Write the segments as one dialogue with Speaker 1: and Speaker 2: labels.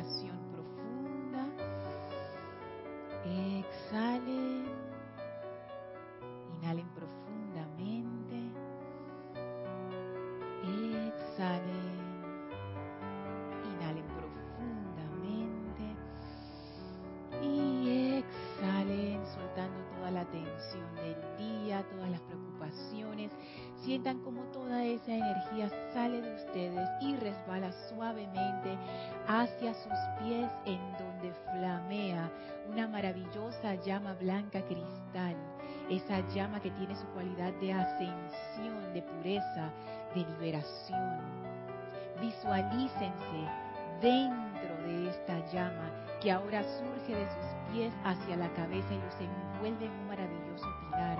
Speaker 1: respiración profunda. Llama blanca cristal. Esa llama que tiene su cualidad de ascensión, de pureza, de liberación. Visualícense dentro de esta llama que ahora surge de sus pies hacia la cabeza y los envuelve en un maravilloso pilar.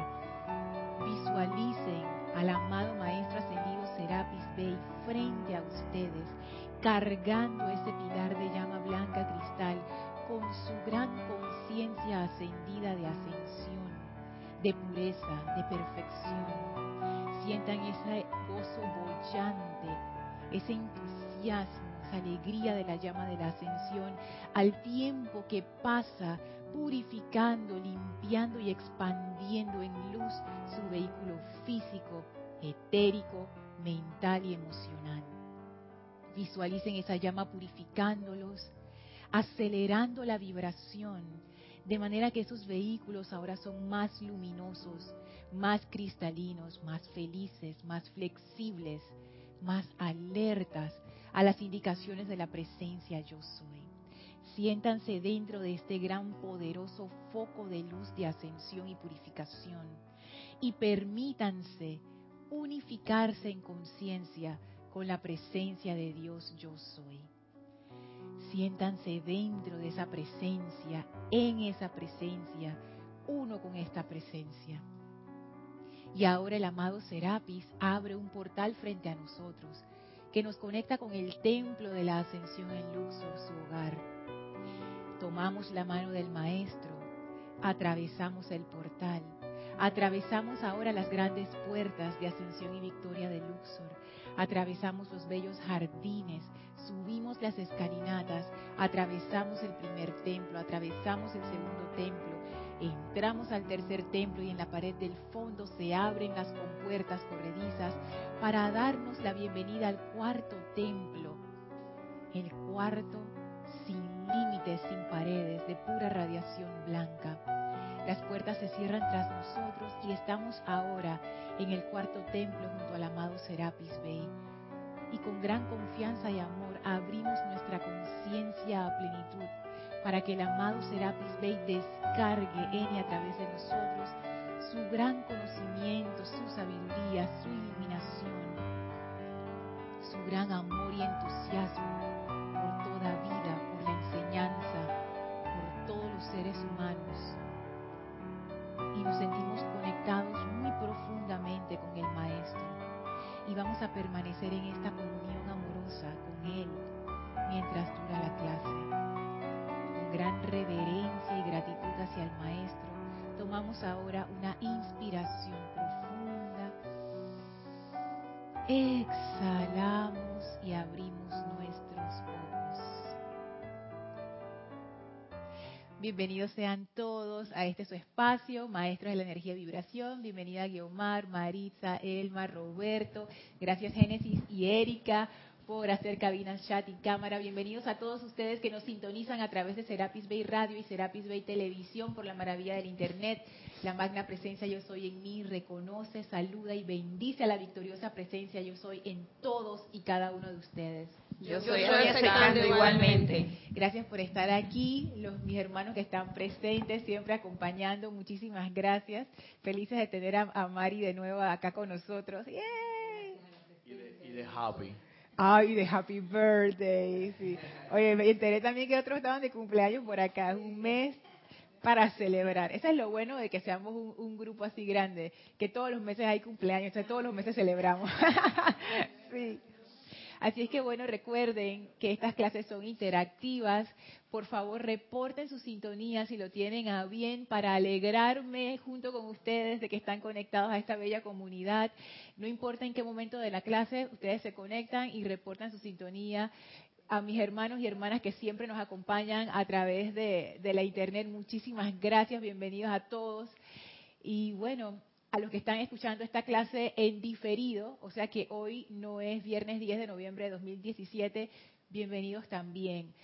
Speaker 1: Visualicen al amado Maestro Ascendido Serapis Bey frente a ustedes, cargando ese pilar de llama blanca cristal con su gran conciencia ascendida de ascensión, de pureza, de perfección. Sientan ese gozo bollante, ese entusiasmo, esa alegría de la llama de la ascensión, al tiempo que pasa purificando, limpiando y expandiendo en luz su vehículo físico, etérico, mental y emocional. Visualicen esa llama purificándolos, acelerando la vibración, de manera que esos vehículos ahora son más luminosos, más cristalinos, más felices, más flexibles, más alertas a las indicaciones de la presencia yo soy. Siéntanse dentro de este gran poderoso foco de luz de ascensión y purificación y permítanse unificarse en conciencia con la presencia de Dios yo soy. Siéntanse dentro de esa presencia, en esa presencia, uno con esta presencia. Y ahora el amado Serapis abre un portal frente a nosotros que nos conecta con el templo de la ascensión en Luxor, su hogar. Tomamos la mano del Maestro, atravesamos el portal, atravesamos ahora las grandes puertas de ascensión y victoria de Luxor, atravesamos los bellos jardines, subimos las escalinatas, atravesamos el primer templo, atravesamos el segundo templo, entramos al tercer templo y en la pared del fondo se abren las compuertas corredizas para darnos la bienvenida al cuarto templo, el cuarto sin límites, sin paredes, de pura radiación blanca. Las puertas se cierran tras nosotros y estamos ahora en el cuarto templo junto al amado Serapis Bey. Y con gran confianza y amor abrimos nuestra conciencia a plenitud para que el amado Serapis Bey descargue en y a través de nosotros su gran conocimiento, su sabiduría, su iluminación, su gran amor y entusiasmo por toda vida, por la enseñanza, por todos los seres humanos. Y nos sentimos conectados muy profundamente con el Maestro. Y vamos a permanecer en esta comunión amorosa con Él mientras dura la clase. Con gran reverencia y gratitud hacia el Maestro, tomamos ahora una inspiración profunda. Exhalamos y abrimos nuestros ojos. Bienvenidos sean todos a este su espacio, Maestros de la Energía y Vibración. Bienvenida Guiomar, Maritza, Elma, Roberto. Gracias Génesis y Erika por hacer cabinas, chat y cámara. Bienvenidos a todos ustedes que nos sintonizan a través de Serapis Bay Radio y Serapis Bay Televisión por la maravilla del Internet. La magna presencia yo soy en mí reconoce, saluda y bendice a la victoriosa presencia yo soy en todos y cada uno de ustedes.
Speaker 2: Yo soy aceptando igualmente.
Speaker 1: Gracias por estar aquí, los mis hermanos que están presentes, siempre acompañando. Muchísimas gracias. Felices de tener a, a Mari de nuevo acá con nosotros. ¡Yay!
Speaker 3: Y de, y de happy.
Speaker 1: Ay, de Happy Birthday. Sí. Oye, me enteré también que otros estaban de cumpleaños por acá, un mes para celebrar. Eso es lo bueno de que seamos un, un grupo así grande, que todos los meses hay cumpleaños, o sea, todos los meses celebramos. sí. Así es que bueno, recuerden que estas clases son interactivas. Por favor, reporten su sintonía si lo tienen a bien para alegrarme junto con ustedes de que están conectados a esta bella comunidad. No importa en qué momento de la clase, ustedes se conectan y reportan su sintonía a mis hermanos y hermanas que siempre nos acompañan a través de, de la internet. Muchísimas gracias, bienvenidos a todos. Y bueno, a los que están escuchando esta clase en diferido, o sea que hoy no es viernes 10 de noviembre de 2017, bienvenidos también.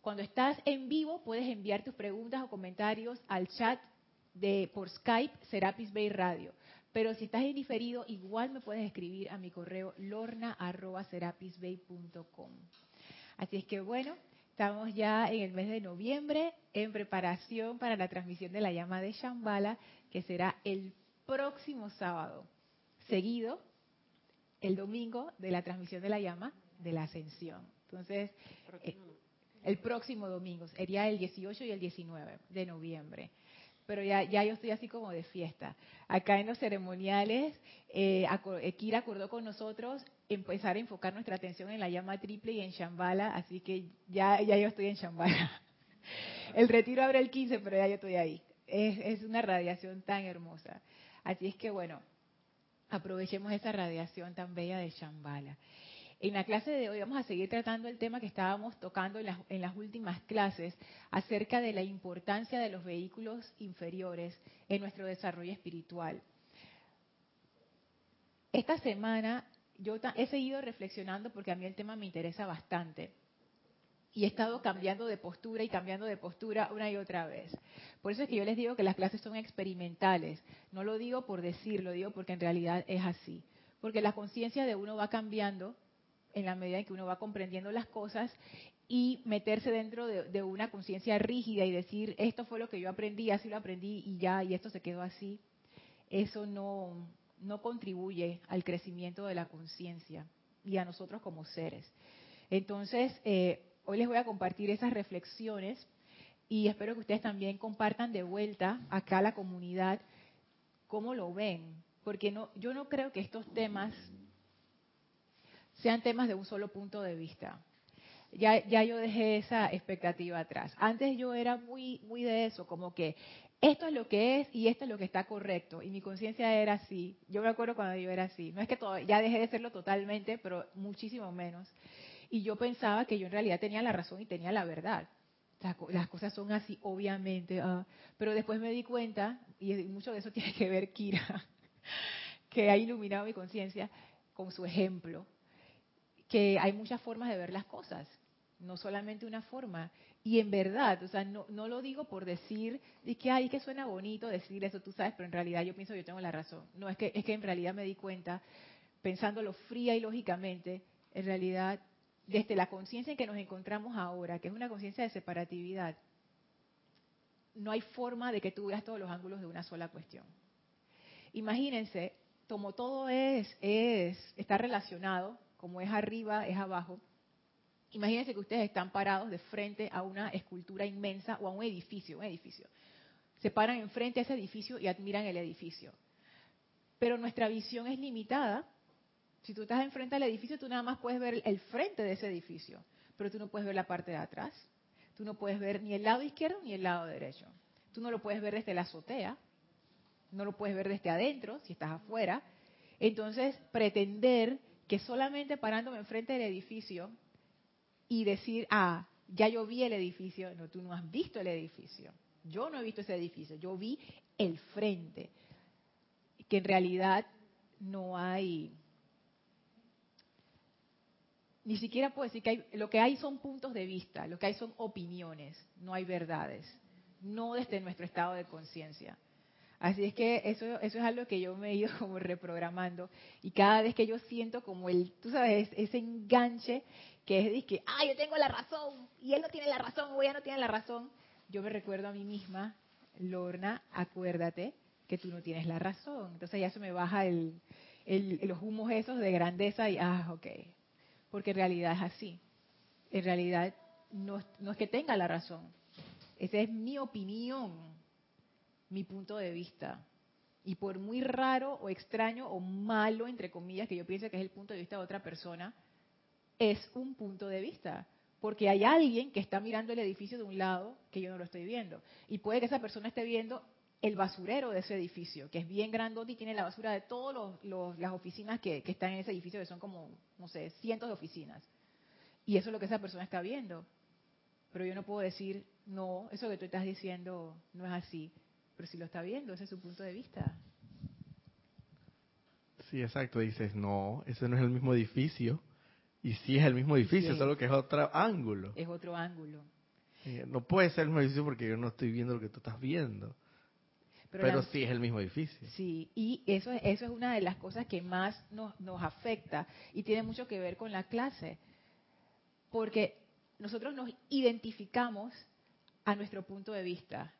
Speaker 1: Cuando estás en vivo puedes enviar tus preguntas o comentarios al chat de por Skype Serapis Bay Radio. Pero si estás en diferido, igual me puedes escribir a mi correo lorna.serapisbay.com. Así es que bueno, estamos ya en el mes de noviembre en preparación para la transmisión de la llama de Shambhala, que será el próximo sábado, seguido el domingo de la transmisión de la llama de la ascensión. Entonces, eh, el próximo domingo, sería el 18 y el 19 de noviembre. Pero ya, ya yo estoy así como de fiesta. Acá en los ceremoniales, eh, eh, Kira acordó con nosotros empezar a enfocar nuestra atención en la llama triple y en Shambhala, así que ya, ya yo estoy en Shambhala. El retiro abre el 15, pero ya yo estoy ahí. Es, es una radiación tan hermosa. Así es que bueno, aprovechemos esa radiación tan bella de Shambhala. En la clase de hoy vamos a seguir tratando el tema que estábamos tocando en las, últimas clases acerca de la importancia de los vehículos inferiores en nuestro desarrollo espiritual. Esta semana yo he seguido reflexionando porque a mí el tema me interesa bastante y he estado cambiando de postura y cambiando de postura una y otra vez. Por eso es que yo les digo que las clases son experimentales. No lo digo por decir, lo digo porque en realidad es así. Porque la conciencia de uno va cambiando en la medida en que uno va comprendiendo las cosas y meterse dentro de, una conciencia rígida y decir, esto fue lo que yo aprendí, así lo aprendí y ya, y esto se quedó así, eso no, no contribuye al crecimiento de la conciencia y a nosotros como seres. Entonces, eh, hoy les voy a compartir esas reflexiones y espero que ustedes también compartan de vuelta acá a la comunidad cómo lo ven, porque no, yo no creo que estos temas sean temas de un solo punto de vista. Ya, ya yo dejé esa expectativa atrás. Antes yo era muy, muy de eso, como que esto es lo que es y esto es lo que está correcto. Y mi conciencia era así. Yo me acuerdo cuando yo era así. No es que todo, ya dejé de serlo totalmente, pero muchísimo menos. Y yo pensaba que yo en realidad tenía la razón y tenía la verdad. Las cosas son así, obviamente. Ah. pero después me di cuenta, y mucho de eso tiene que ver Kira, que ha iluminado mi conciencia con su ejemplo que hay muchas formas de ver las cosas, no solamente una forma. Y en verdad, o sea, no, no lo digo por decir, y que ay, que suena bonito decir eso, tú sabes, pero en realidad yo pienso yo tengo la razón. No, es que, es que en realidad me di cuenta, pensándolo fría y lógicamente, en realidad, desde la conciencia en que nos encontramos ahora, que es una conciencia de separatividad, no hay forma de que tú veas todos los ángulos de una sola cuestión. Imagínense, como todo es, es está relacionado, como es arriba, es abajo. Imagínense que ustedes están parados de frente a una escultura inmensa o a un edificio, un edificio. Se paran enfrente a ese edificio y admiran el edificio. Pero nuestra visión es limitada. Si tú estás enfrente al edificio, tú nada más puedes ver el frente de ese edificio, pero tú no puedes ver la parte de atrás. Tú no puedes ver ni el lado izquierdo ni el lado derecho. Tú no lo puedes ver desde la azotea, no lo puedes ver desde adentro, si estás afuera. Entonces, pretender que solamente parándome enfrente del edificio y decir, ah, ya yo vi el edificio, no, tú no has visto el edificio. Yo no he visto ese edificio, yo vi el frente. Que en realidad no hay, ni siquiera puedo decir que hay, lo que hay son puntos de vista, lo que hay son opiniones, no hay verdades, no desde nuestro estado de conciencia. Así es que eso, es algo que yo me he ido como reprogramando y cada vez que yo siento como el, tú sabes, ese enganche que es de que, ah, yo tengo la razón y él no tiene la razón o ella no tiene la razón, yo me recuerdo a mí misma, Lorna, acuérdate que tú no tienes la razón. Entonces ya se me baja el, los humos esos de grandeza y, ah, ok, porque en realidad es así. En realidad no, no es que tenga la razón, esa es mi opinión mi punto de vista. Y por muy raro o extraño o malo, entre comillas, que yo piense que es el punto de vista de otra persona, es un punto de vista. Porque hay alguien que está mirando el edificio de un lado que yo no lo estoy viendo. Y puede que esa persona esté viendo el basurero de ese edificio, que es bien grandote y tiene la basura de todas las oficinas que, que, están en ese edificio, que son como, no sé, cientos de oficinas. Y eso es lo que esa persona está viendo. Pero yo no puedo decir, no, eso que tú estás diciendo no es así. Pero si lo está viendo, ese es su punto de vista.
Speaker 3: Sí, exacto. Dices, no, ese no es el mismo edificio. Y sí es el mismo edificio, solo que es otro ángulo.
Speaker 1: Es otro ángulo.
Speaker 3: Eh, no puede ser el mismo edificio porque yo no estoy viendo lo que tú estás viendo. Pero, sí es el mismo edificio.
Speaker 1: Sí, y eso, eso es una de las cosas que más nos, nos afecta y tiene mucho que ver con la clase. Porque nosotros nos identificamos a nuestro punto de vista.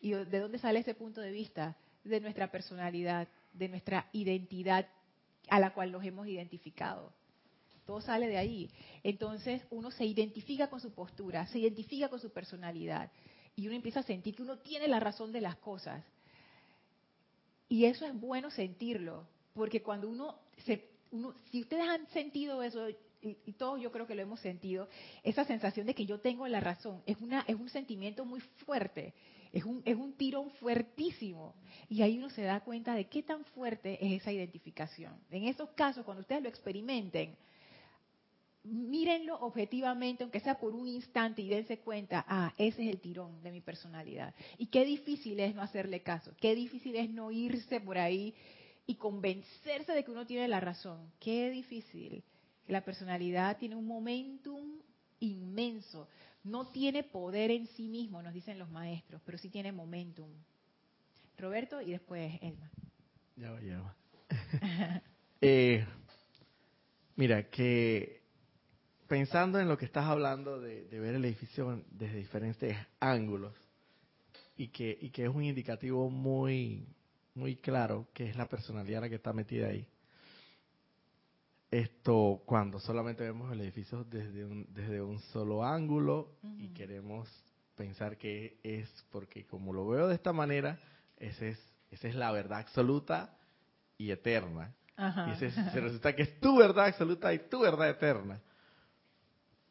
Speaker 1: ¿Y de dónde sale ese punto de vista? De nuestra personalidad, de nuestra identidad a la cual nos hemos identificado. Todo sale de ahí. Entonces uno se identifica con su postura, se identifica con su personalidad y uno empieza a sentir que uno tiene la razón de las cosas. Y eso es bueno sentirlo, porque cuando uno se, uno, si ustedes han sentido eso, y, todos yo creo que lo hemos sentido, esa sensación de que yo tengo la razón, es, una, es un sentimiento muy fuerte, es un, es un tirón fuertísimo. Y ahí uno se da cuenta de qué tan fuerte es esa identificación. En esos casos, cuando ustedes lo experimenten, mírenlo objetivamente, aunque sea por un instante, y dense cuenta, ah, ese es el tirón de mi personalidad. Y qué difícil es no hacerle caso, qué difícil es no irse por ahí y convencerse de que uno tiene la razón. Qué difícil. La personalidad tiene un momentum inmenso. No tiene poder en sí mismo, nos dicen los maestros, pero sí tiene momentum. Roberto y después Elma.
Speaker 3: Ya va, ya va. eh, mira, que pensando en lo que estás hablando de, ver el edificio desde diferentes ángulos y que, y que es un indicativo muy, muy claro que es la personalidad la que está metida ahí. Esto cuando solamente vemos el edificio desde un, desde un solo ángulo y queremos pensar que es porque como lo veo de esta manera, es, esa es la verdad absoluta y eterna. Y ese, se resulta que es tu verdad absoluta y tu verdad eterna.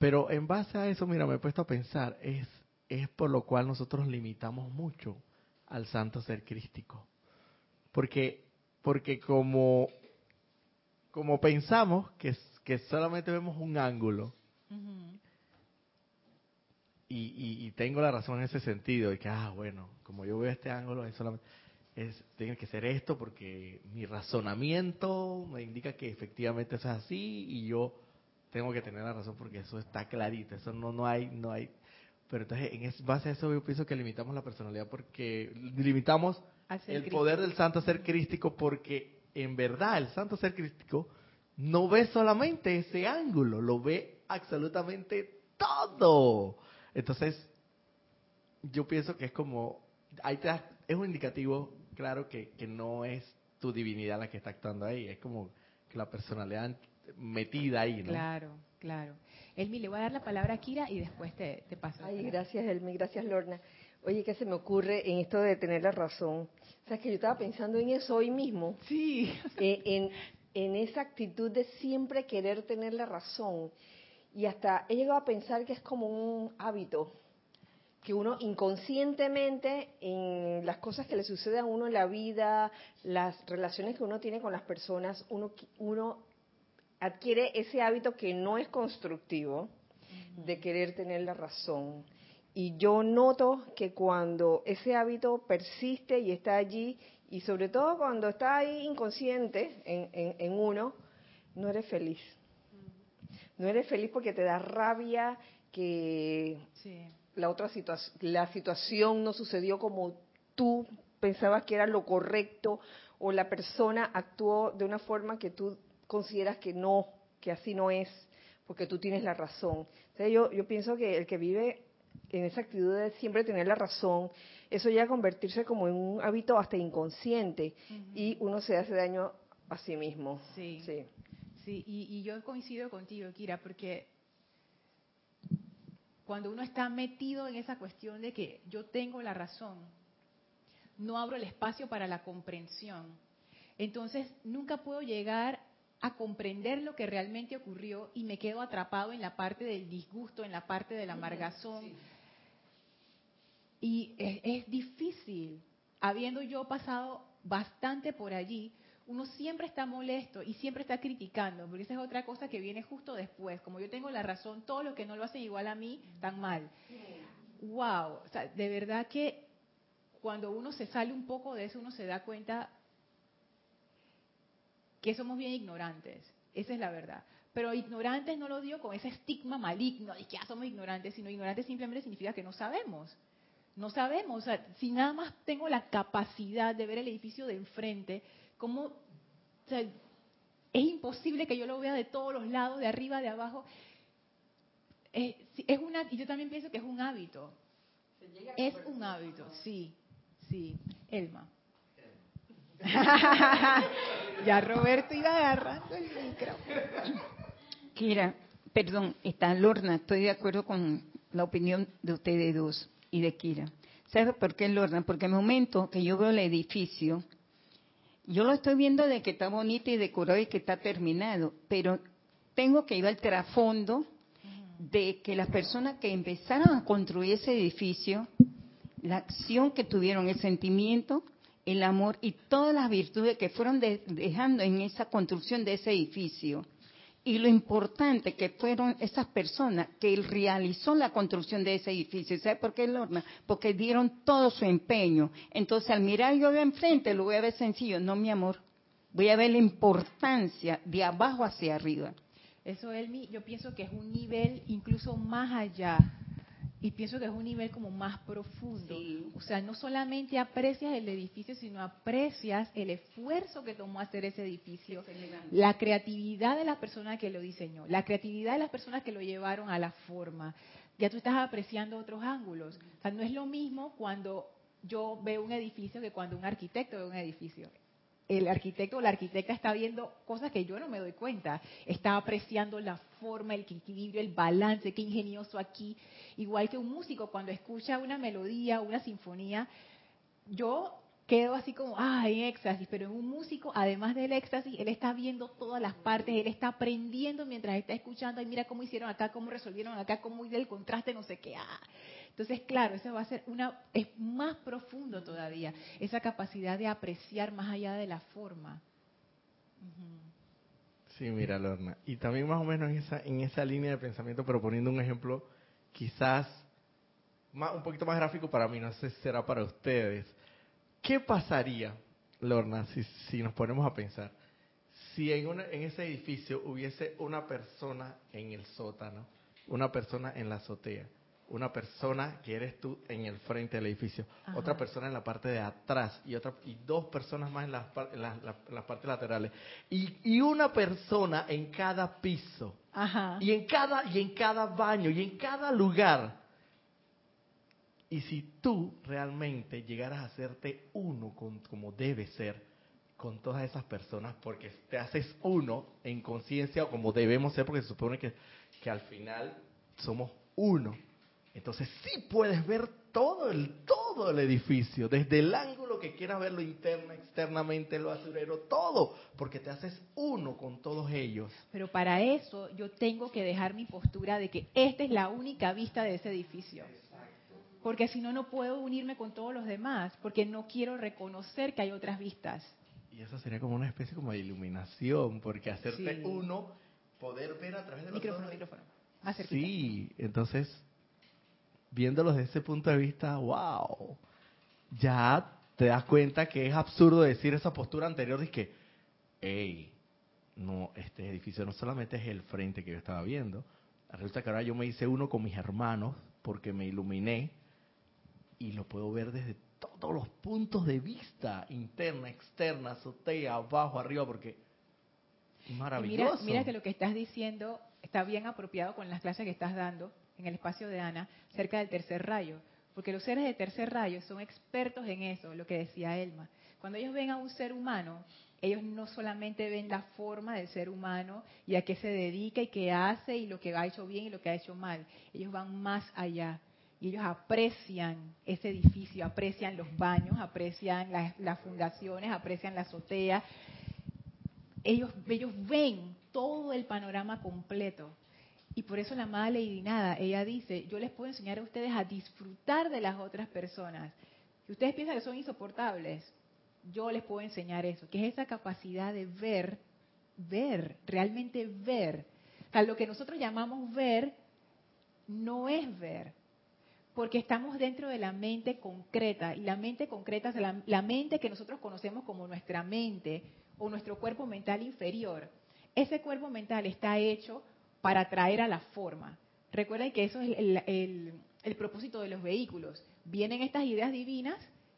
Speaker 3: Pero en base a eso, mira, me he puesto a pensar, es, es por lo cual nosotros limitamos mucho al santo ser crístico. Porque, porque como, como pensamos que, que solamente vemos un ángulo, y, y, tengo la razón en ese sentido, de que, ah, bueno, como yo veo este ángulo, es solamente, es, tiene que ser esto porque mi razonamiento me indica que efectivamente eso es así y yo tengo que tener la razón porque eso está clarito, eso no, no hay, no hay. Pero entonces, en base a eso, yo pienso que limitamos la personalidad porque limitamos el poder del santo ser crístico porque en verdad el santo ser crístico no ve solamente ese ángulo, lo ve absolutamente todo. Entonces, yo pienso que es como, ahí te es un indicativo claro que, que no es tu divinidad la que está actuando ahí, es como que la personalidad metida ahí, ¿no?
Speaker 1: Claro, claro. Elmi, le voy a dar la palabra a Kira y después te, te paso.
Speaker 4: Ay, gracias Elmi, gracias Lorna. Oye, ¿qué se me ocurre en esto de tener la razón? O sea, que yo estaba pensando en eso hoy mismo.
Speaker 1: Sí.
Speaker 4: Eh, en, en esa actitud de siempre querer tener la razón. Y hasta he llegado a pensar que es como un hábito que uno inconscientemente en las cosas que le suceden a uno en la vida, las relaciones que uno tiene con las personas, uno, uno adquiere ese hábito que no es constructivo de querer tener la razón. Y yo noto que cuando ese hábito persiste y está allí, y sobre todo cuando está ahí inconsciente en, uno, no eres feliz. No eres feliz porque te da rabia que la otra situación, la situación no sucedió como tú pensabas que era lo correcto o la persona actuó de una forma que tú consideras que no, que así no es, porque tú tienes la razón. yo, yo pienso que el que vive en esa actitud de siempre tener la razón, eso ya convertirse como en un hábito hasta inconsciente y uno se hace daño a sí mismo.
Speaker 1: Sí, sí. sí y, y yo coincido contigo, Kira, porque cuando uno está metido en esa cuestión de que yo tengo la razón, no abro el espacio para la comprensión. Entonces, nunca puedo llegar a comprender lo que realmente ocurrió y me quedo atrapado en la parte del disgusto, en la parte de la amargazón. Y es, difícil, habiendo yo pasado bastante por allí, uno siempre está molesto y siempre está criticando, porque esa es otra cosa que viene justo después. Como yo tengo la razón, todo lo que no lo hacen igual a mí, tan mal. Wow, o sea, de verdad que cuando uno se sale un poco de eso, uno se da cuenta que somos bien ignorantes. Esa es la verdad. Pero ignorantes no lo digo con ese estigma maligno de que ya somos ignorantes, sino ignorantes simplemente significa que no sabemos. No sabemos. O sea, si nada más tengo la capacidad de ver el edificio de enfrente, ¿cómo? O sea, es imposible que yo lo vea de todos los lados, de arriba, de abajo. Es, es una, y yo también pienso que es un hábito. Es un hábito, sí, sí. Elma. ya Roberto iba agarrando el micrófono.
Speaker 5: Kira, perdón, está Lorna, estoy de acuerdo con la opinión de ustedes dos y de Kira. ¿Sabe por qué Lorna? Porque en el momento que yo veo el edificio, yo lo estoy viendo de que está bonito y decorado y que está terminado, pero tengo que ir al trasfondo de que las personas que empezaron a construir ese edificio, la acción que tuvieron, el sentimiento, el amor y todas las virtudes que fueron dejando en esa construcción de ese edificio. Y lo importante que fueron esas personas que realizó la construcción de ese edificio. ¿Sabe por qué, Lorna? Porque dieron todo su empeño. Entonces, al mirar yo de enfrente, lo voy a ver sencillo. No, mi amor. Voy a ver la importancia de abajo hacia arriba.
Speaker 1: Eso, Elmi, yo pienso que es un nivel incluso más allá y pienso que es un nivel como más profundo. O sea, no solamente aprecias el edificio, sino aprecias el esfuerzo que tomó hacer ese edificio, la creatividad de la persona que lo diseñó, la creatividad de las personas que lo llevaron a la forma. Ya tú estás apreciando otros ángulos. O sea, no es lo mismo cuando yo veo un edificio que cuando un arquitecto ve un edificio el arquitecto o la arquitecta está viendo cosas que yo no me doy cuenta. Está apreciando la forma, el equilibrio, el balance, qué ingenioso aquí. Igual que un músico cuando escucha una melodía, una sinfonía, yo quedo así como, ah, en éxtasis, pero en un músico, además del éxtasis, él está viendo todas las partes, él está aprendiendo mientras está escuchando, y mira cómo hicieron acá, cómo resolvieron acá, cómo hice el contraste, no sé qué. Ah. Entonces, claro, eso va a ser una, es más profundo todavía, esa capacidad de apreciar más allá de la forma.
Speaker 3: Sí, mira, Lorna. Y también más o menos en esa, en esa línea de pensamiento, pero poniendo un ejemplo quizás más, un poquito más gráfico para mí, no sé si será para ustedes. ¿Qué pasaría, Lorna, si, si nos ponemos a pensar? Si en, una, en ese edificio hubiese una persona en el sótano, una persona en la azotea, una persona que eres tú en el frente del edificio, otra persona en la parte de atrás y otra y dos personas más en las, en las, partes laterales. Y, y, una persona en cada piso. Y en cada y en cada baño y en cada lugar. Y si tú realmente llegaras a hacerte uno con, como debe ser con todas esas personas, porque te haces uno en conciencia o como debemos ser, porque se supone que, que al final somos uno entonces sí puedes ver todo el, todo el edificio, desde el ángulo que quieras verlo interna, externamente, el basurero, todo, porque te haces uno con todos ellos.
Speaker 1: Pero para eso yo tengo que dejar mi postura de que esta es la única vista de ese edificio. Porque si no, no puedo unirme con todos los demás, porque no quiero reconocer que hay otras vistas.
Speaker 3: Y eso sería como una especie como de iluminación, porque hacerte uno, poder ver a través de los
Speaker 1: micrófono, micrófono.
Speaker 3: Sí, entonces viéndolos desde ese punto de vista, wow, ya te das cuenta que es absurdo decir esa postura anterior de que, hey, no, este edificio no solamente es el frente que yo estaba viendo, resulta que ahora yo me hice uno con mis hermanos porque me iluminé y lo puedo ver desde todos los puntos de vista, interna, externa, azotea, abajo, arriba, porque es maravilloso.
Speaker 1: Mira, mira que lo que estás diciendo está bien apropiado con las clases que estás dando, en el espacio de Ana, cerca del tercer rayo. Porque los seres de tercer rayo son expertos en eso, lo que decía Elma. Cuando ellos ven a un ser humano, ellos no solamente ven la forma del ser humano y a qué se dedica y qué hace y lo que ha hecho bien y lo que ha hecho mal. Ellos van más allá. Y ellos aprecian ese edificio, aprecian los baños, aprecian las, fundaciones, aprecian la azotea. Ellos, ellos ven todo el panorama completo. Y por eso la amada Lady Nada, ella dice, yo les puedo enseñar a ustedes a disfrutar de las otras personas. Si ustedes piensan que son insoportables, yo les puedo enseñar eso, que es esa capacidad de ver, ver, realmente ver. O sea, lo que nosotros llamamos ver no es ver, porque estamos dentro de la mente concreta, y la mente concreta es la, la mente que nosotros conocemos como nuestra mente o nuestro cuerpo mental inferior. Ese cuerpo mental está hecho para traer a la forma. Recuerden que eso es el, propósito de los vehículos. Vienen estas ideas divinas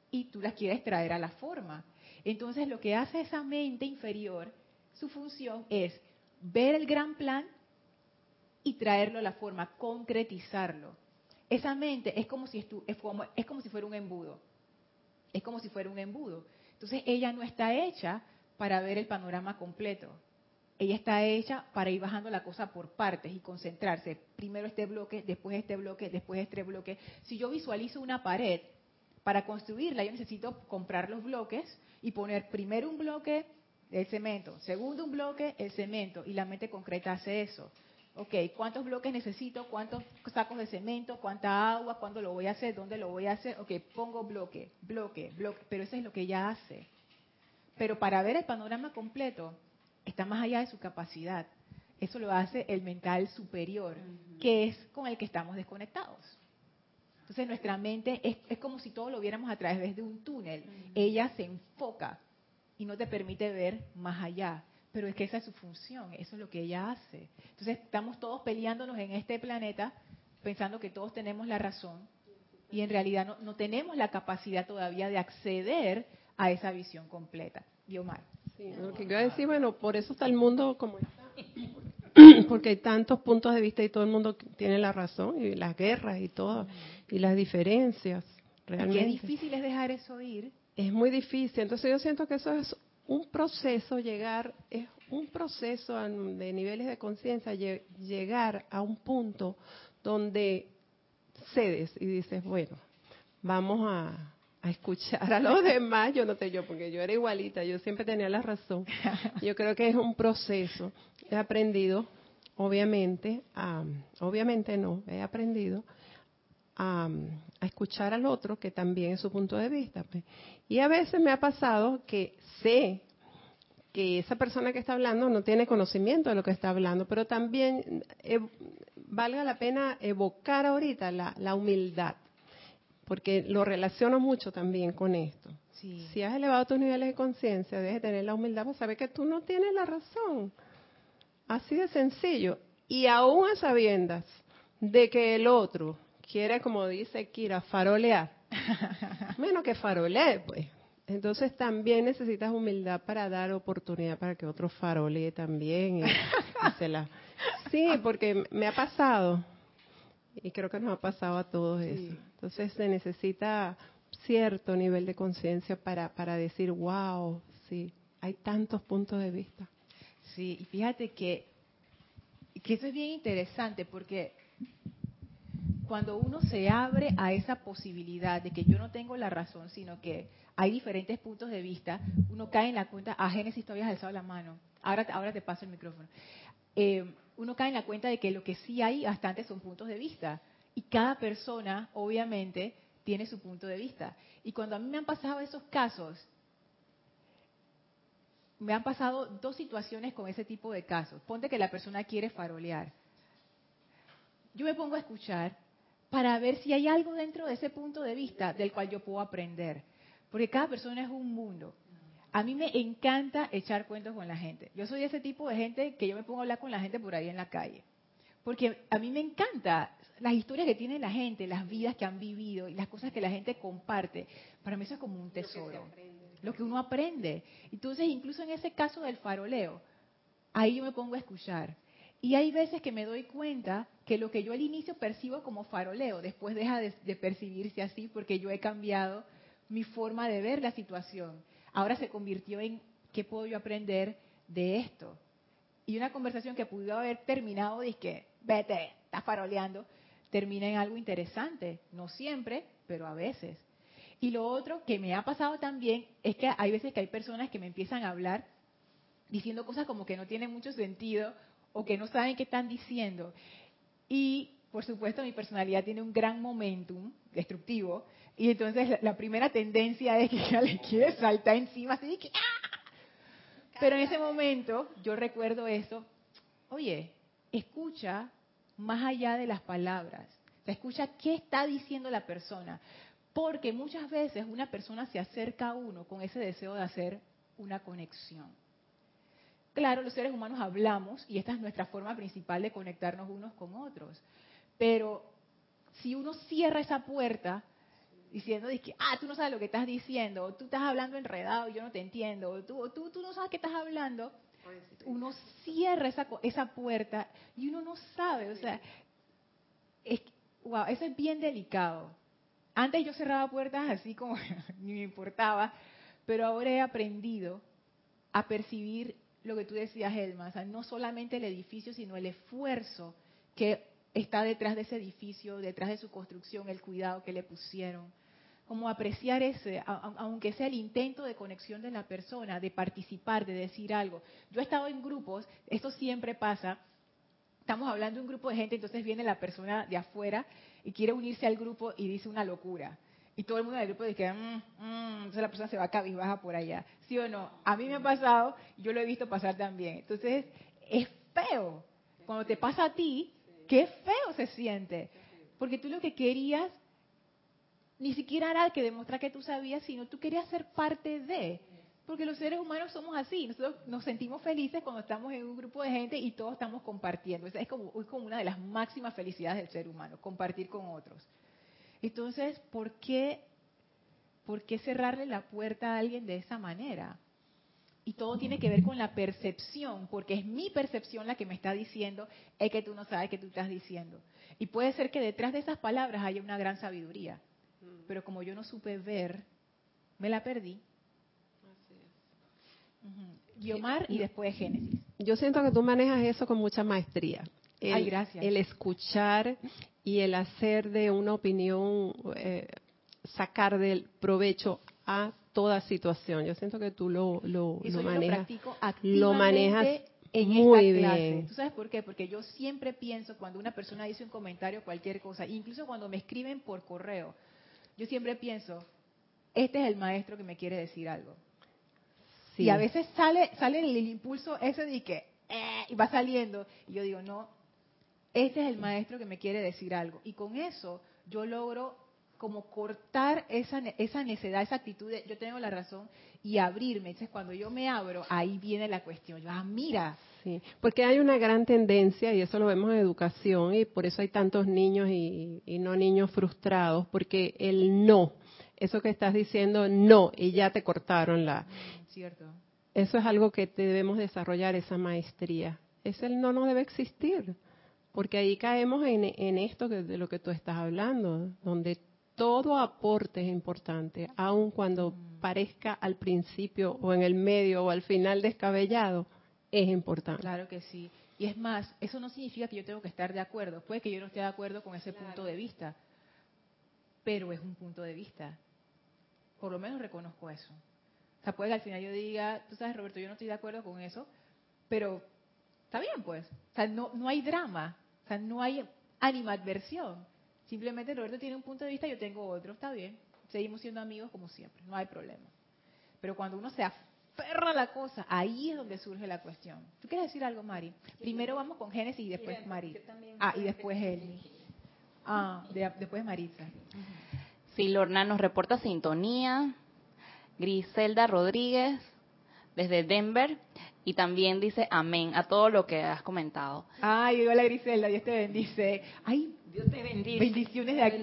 Speaker 1: y tú las quieres traer a la forma. Entonces lo que hace esa mente inferior, su función es ver el gran plan y traerlo a la forma, concretizarlo. Esa mente es como si es como, es como si fuera un embudo. Es como si fuera un embudo. Entonces ella no está hecha para ver el panorama completo. Ella está hecha para ir bajando la cosa por partes y concentrarse. Primero este bloque, después este bloque, después este bloque. Si yo visualizo una pared, para construirla yo necesito comprar los bloques y poner primero un bloque el cemento, segundo un bloque el cemento y la mente concreta hace eso. Ok, ¿cuántos bloques necesito? ¿Cuántos sacos de cemento? ¿Cuánta agua? ¿Cuándo lo voy a hacer? ¿Dónde lo voy a hacer? Ok, pongo bloque, bloque, bloque, pero eso es lo que ella hace. Pero para ver el panorama completo, está más allá de su capacidad. Eso lo hace el mental superior, que es con el que estamos desconectados. Entonces nuestra mente es, como si todo lo viéramos a través de un túnel. Ella se enfoca y no te permite ver más allá. Pero es que esa es su función, eso es lo que ella hace. Entonces estamos todos peleándonos en este planeta pensando que todos tenemos la razón y en realidad no, no tenemos la capacidad todavía de acceder a esa visión completa. Y Omar.
Speaker 6: Sí, lo que quiero decir, bueno, por eso está el mundo como está. Porque hay tantos puntos de vista y todo el mundo tiene la razón, y las guerras y todo, y las diferencias. Realmente.
Speaker 1: Qué difícil es dejar eso ir.
Speaker 6: Es muy difícil. Entonces yo siento que eso es un proceso, llegar, es un proceso de niveles de conciencia, llegar a un punto donde cedes y dices, bueno, vamos a, a escuchar a los demás, yo no sé yo, porque yo era igualita, yo siempre tenía la razón. Yo creo que es un proceso. He aprendido, obviamente, obviamente no, he aprendido a, escuchar al otro, que también es su punto de vista. Pues. Y a veces me ha pasado que sé que esa persona que está hablando no tiene conocimiento de lo que está hablando, pero también eh, valga la pena evocar ahorita la humildad porque lo relaciono mucho también con esto. Si has elevado tus niveles de conciencia, debes tener la humildad para saber que tú no tienes la razón. Así de sencillo. Y aún a sabiendas de que el otro quiere, como dice Kira, farolear. Menos que farolee, pues. Entonces también necesitas humildad para dar oportunidad para que otro farolee también. Sí, porque me ha pasado y creo que nos ha pasado a todos eso. Entonces se necesita cierto nivel de conciencia para, para decir, wow, sí, hay tantos puntos de vista.
Speaker 1: Sí, y fíjate que, que eso es bien interesante porque cuando uno se abre a esa posibilidad de que yo no tengo la razón, sino que hay diferentes puntos de vista, uno cae en la cuenta, a Génesis todavía has alzado la mano, ahora, ahora te paso el micrófono. Eh, uno cae en la cuenta de que lo que sí hay bastante son puntos de vista. Y cada persona, obviamente, tiene su punto de vista. Y cuando a mí me han pasado esos casos, me han pasado dos situaciones con ese tipo de casos. Ponte que la persona quiere farolear. Yo me pongo a escuchar para ver si hay algo dentro de ese punto de vista del cual yo puedo aprender. Porque cada persona es un mundo. A mí me encanta echar cuentos con la gente. Yo soy ese tipo de gente que yo me pongo a hablar con la gente por ahí en la calle. Porque a mí me encanta las historias que tiene la gente, las vidas que han vivido y las cosas que la gente comparte. Para mí eso es como un tesoro. Lo que, uno aprende. Entonces, incluso en ese caso del faroleo, ahí yo me pongo a escuchar. Y hay veces que me doy cuenta que lo que yo al inicio percibo como faroleo, después deja de percibirse así porque yo he cambiado mi forma de ver la situación ahora se convirtió en qué puedo yo aprender de esto. Y una conversación que pudo haber terminado que, vete, estás faroleando, termina en algo interesante. No siempre, pero a veces. Y lo otro que me ha pasado también es que hay veces que hay personas que me empiezan a hablar diciendo cosas como que no tienen mucho sentido o que no saben qué están diciendo. Y por supuesto, mi personalidad tiene un gran momentum destructivo. Y entonces la, primera tendencia es que ella le quiere saltar encima, así que ¡ah! Pero en ese momento yo recuerdo eso, oye, escucha más allá de las palabras. O escucha qué está diciendo la persona. Porque muchas veces una persona se acerca a uno con ese deseo de hacer una conexión. Claro, los seres humanos hablamos y esta es nuestra forma principal de conectarnos unos con otros. Pero si uno cierra esa puerta diciendo, ah, tú no sabes lo que estás diciendo, tú estás hablando enredado, yo no te entiendo, tú, tú, tú no sabes qué estás hablando, uno cierra esa, esa puerta y uno no sabe, o sea, es, wow, eso es bien delicado. Antes yo cerraba puertas así como ni me importaba, pero ahora he aprendido a percibir lo que tú decías, Elma, o sea, no solamente el edificio, sino el esfuerzo que está detrás de ese edificio, detrás de su construcción, el cuidado que le pusieron. Como apreciar ese, aunque sea el intento de conexión de la persona, de participar, de decir algo. Yo he estado en grupos, esto siempre pasa, estamos hablando de un grupo de gente, entonces viene la persona de afuera y quiere unirse al grupo y dice una locura. Y todo el mundo del grupo dice, mm, mm", entonces la persona se va cabizbaja por allá. ¿Sí o no? A mí me ha pasado, yo lo he visto pasar también. Entonces, es feo. Cuando te pasa a ti, qué feo se siente. Porque tú lo que querías ni siquiera era que demostrar que tú sabías, sino tú querías ser parte de. Porque los seres humanos somos así, nosotros nos sentimos felices cuando estamos en un grupo de gente y todos estamos compartiendo. es, como, es como una de las máximas felicidades del ser humano, compartir con otros. Entonces, ¿por qué, ¿por qué cerrarle la puerta a alguien de esa manera? Y todo tiene que ver con la percepción, porque es mi percepción la que me está diciendo, es que tú no sabes qué tú estás diciendo. Y puede ser que detrás de esas palabras haya una gran sabiduría. Pero como yo no supe ver, me la perdí. Guiomar y después Génesis.
Speaker 6: Yo siento que tú manejas eso con mucha maestría.
Speaker 1: El, Ay, gracias.
Speaker 6: El escuchar y el hacer de una opinión, eh, sacar del provecho a toda situación. Yo siento que tú lo, lo, lo manejas, lo, manejas
Speaker 1: en muy bien. ¿Tú sabes por qué? Porque yo siempre pienso cuando una persona dice un comentario, cualquier cosa, incluso cuando me escriben por correo, yo siempre pienso, este es el maestro que me quiere decir algo. Y a veces sale, sale el, impulso ese de que, eh, y va saliendo, y yo digo, no, este es el maestro que me quiere decir algo. Y con eso yo logro como cortar esa, esa necedad, esa actitud de yo tengo la razón y abrirme. Entonces, cuando yo me abro, ahí viene la cuestión. Yo, ah, mira.
Speaker 6: Sí, porque hay una gran tendencia, y eso lo vemos en educación, y por eso hay tantos niños y, y no niños frustrados, porque el no, eso que estás diciendo, no, y ya te cortaron la...
Speaker 1: Cierto.
Speaker 6: Eso es algo que debemos desarrollar, esa maestría. Es el no no debe existir, porque ahí caemos en, en esto de lo que tú estás hablando, donde todo aporte es importante, aun cuando mm. parezca al principio o en el medio o al final descabellado, es importante.
Speaker 1: Claro que sí. Y es más, eso no significa que yo tengo que estar de acuerdo. Puede que yo no esté de acuerdo con ese punto de vista, pero es un punto de vista. Por lo menos reconozco eso. O sea, puede que al final yo diga, tú sabes, Roberto, yo no estoy de acuerdo con eso, pero está bien, pues. O sea, no, no hay drama, o sea, no hay animadversión Simplemente Roberto tiene un punto de vista, yo tengo otro, está bien. Seguimos siendo amigos como siempre, no hay problema. Pero cuando uno se aferra a la cosa, ahí es donde surge la cuestión. ¿Tú quieres decir algo, Mari? Primero vamos con Génesis y después Mari. Ah, y después él. Ah, después Maritza.
Speaker 2: Sí, Lorna nos reporta sintonía. Griselda Rodríguez, desde Denver. Y también dice amén a todo lo que has comentado.
Speaker 1: Ay, hola Griselda, Dios te bendice. Ay,
Speaker 2: Dios te bendice.
Speaker 1: Bendiciones de acá.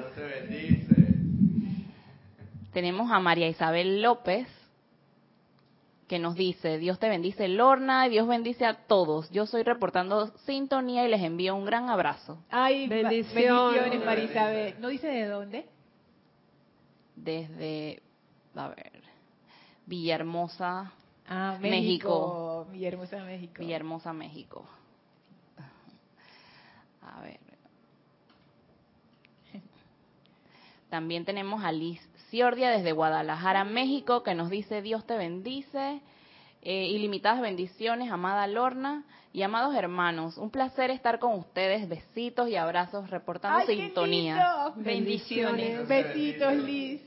Speaker 1: Dios
Speaker 3: te bendice.
Speaker 2: Tenemos a María Isabel López que nos dice, Dios te bendice Lorna, Dios bendice a todos. Yo soy reportando sintonía y les envío un gran abrazo.
Speaker 1: Ay, bendiciones, María Isabel. ¿No dice de dónde?
Speaker 2: Desde, a ver, Villahermosa,
Speaker 1: ah, México. Villahermosa, México.
Speaker 2: Villahermosa, México. A ver. También tenemos a Liz Ciordia desde Guadalajara, México, que nos dice Dios te bendice. Eh, ilimitadas bendiciones, amada Lorna y amados hermanos. Un placer estar con ustedes. Besitos y abrazos reportando
Speaker 1: ¡Ay, qué
Speaker 2: sintonía.
Speaker 1: lindo!
Speaker 5: Bendiciones.
Speaker 1: Besitos, Liz.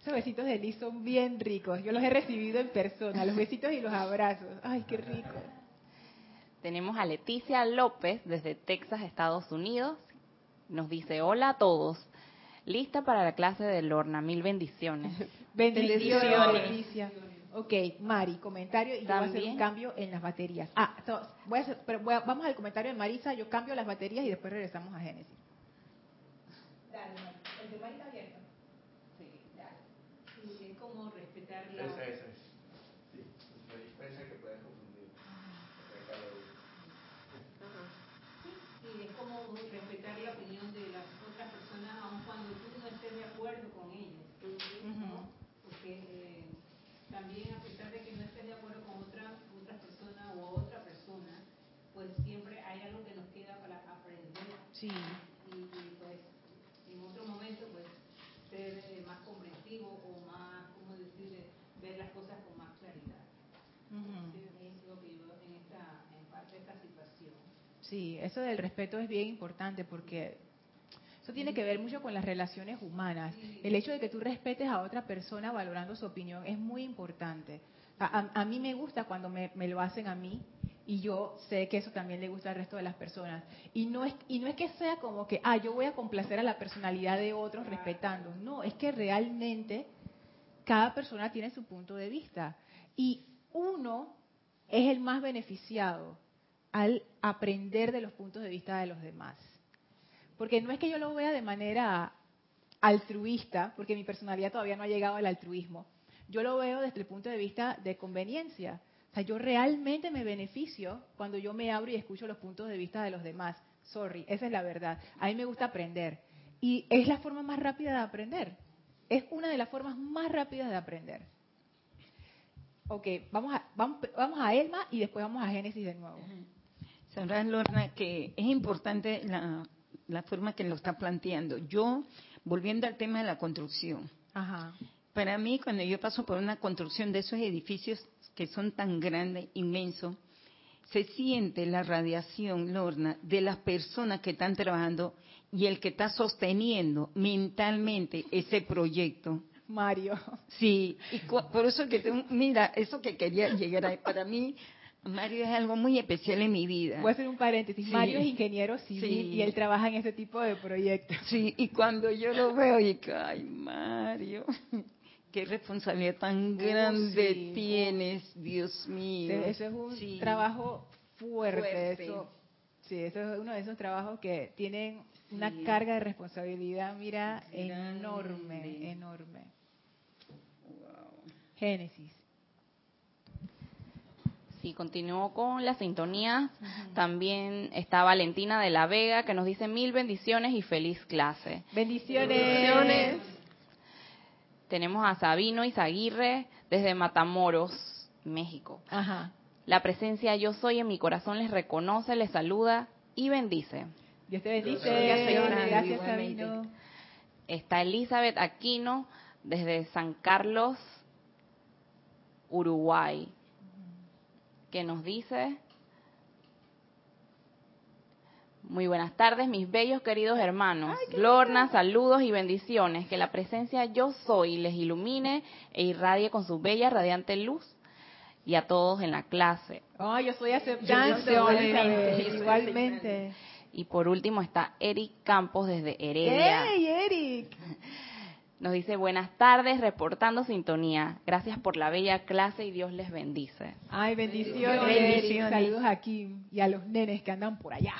Speaker 1: Esos besitos de Liz son bien ricos. Yo los he recibido en persona, los besitos y los abrazos. Ay, qué rico.
Speaker 2: Tenemos a Leticia López desde Texas, Estados Unidos. Nos dice, hola a todos. Lista para la clase de Lorna. Mil bendiciones.
Speaker 1: Bendiciones,
Speaker 5: Bendiciones.
Speaker 1: Ok, Mari, comentario y yo voy a hacer un cambio en las baterías. Ah, so- voy a hacer, pero voy a- vamos al comentario de Marisa, yo cambio las baterías y después regresamos a Génesis. Dale, Mari. ¿El de Mari está abierto? Sí, dale.
Speaker 5: Es como respetar la...
Speaker 3: Esa, esa es. Sí, la diferencia que puedes confundir.
Speaker 5: Sí, es como respetar la opinión de las otras personas, aun cuando tú no estés de acuerdo con ellas. ¿no? Porque eh, también, a pesar de que no estés de acuerdo con otra, otra persona o otra persona, pues siempre hay algo que nos queda para aprender.
Speaker 1: Sí.
Speaker 5: Y, y, pues, en otro momento, pues, ser eh, más comprensivo o más, ¿cómo decir?, eh, ver las cosas con más claridad.
Speaker 1: Ujú.
Speaker 5: Es lo que yo en, esta, en parte de esta situación.
Speaker 1: Sí, eso del respeto es bien importante porque eso tiene que ver mucho con las relaciones humanas. El hecho de que tú respetes a otra persona valorando su opinión es muy importante. A, a- a mí me gusta cuando me, me lo hacen a mí y yo sé que eso también le gusta al resto de las personas. Y no es y no es que sea como que, ah, yo voy a complacer a la personalidad de otros respetando. No, es que realmente cada persona tiene su punto de vista y uno es el más beneficiado al aprender de los puntos de vista de los demás. Porque no es que yo lo vea de manera altruista, porque mi personalidad todavía no ha llegado al altruismo. Yo lo veo desde el punto de vista de conveniencia. O sea, yo realmente me beneficio cuando yo me abro y escucho los puntos de vista de los demás. Sorry, esa es la verdad. A mí me gusta aprender. Y es la forma más rápida de aprender. Es una de las formas más rápidas de aprender. Ok, vamos a, vamos, vamos a Elma y después vamos a Génesis de nuevo.
Speaker 5: Sabrás, Lorna, que es importante la, la forma que lo está planteando. Yo, volviendo al tema de la construcción,
Speaker 1: Ajá.
Speaker 5: para mí cuando yo paso por una construcción de esos edificios que son tan grandes, inmensos, se siente la radiación, Lorna, de las personas que están trabajando y el que está sosteniendo mentalmente ese proyecto.
Speaker 1: Mario.
Speaker 5: Sí, y por eso que tengo, mira, eso que quería llegar ahí, para mí, Mario es algo muy especial en mi vida.
Speaker 1: Voy a hacer un paréntesis.
Speaker 5: Sí.
Speaker 1: Mario es ingeniero civil
Speaker 5: Sí.
Speaker 1: y él trabaja en ese tipo de proyectos.
Speaker 5: Sí, y cuando yo lo veo, y ay, Mario, qué responsabilidad tan grande
Speaker 1: sí.
Speaker 5: tienes, Dios mío.
Speaker 1: Eso es un
Speaker 5: Sí.
Speaker 1: trabajo fuerte.
Speaker 5: Fuerte.
Speaker 1: Eso, sí, eso es uno de esos trabajos que tienen una carga de responsabilidad, mira,
Speaker 5: Grande.
Speaker 1: enorme, enorme. Génesis.
Speaker 2: Sí, continúo con la sintonía. También está Valentina de la Vega que nos dice mil bendiciones y feliz clase.
Speaker 1: Bendiciones.
Speaker 2: Tenemos a Sabino Izaguirre desde Matamoros, México.
Speaker 1: Ajá.
Speaker 2: La presencia yo soy en mi corazón les reconoce, les saluda y bendice.
Speaker 1: Dios te bendice.
Speaker 5: Gracias,
Speaker 1: Gracias. Sabino.
Speaker 2: Está Elizabeth Aquino desde San Carlos, Uruguay, que nos dice, muy buenas tardes, mis bellos queridos hermanos. Lorna, saludos y bendiciones. Que la presencia yo soy les ilumine e irradie con su bella, radiante luz. Y a todos en la clase.
Speaker 1: Ay, yo
Speaker 5: soy.
Speaker 1: Elizabeth, Igualmente.
Speaker 2: Y por último está Eric Campos desde Heredia.
Speaker 1: ¡Ey, Eric!
Speaker 2: Nos dice buenas tardes, reportando sintonía. Gracias por la bella clase y Dios les bendice.
Speaker 1: Ay, bendiciones.
Speaker 5: Bendiciones.
Speaker 1: Saludos a Kim y a los nenes que andan por allá.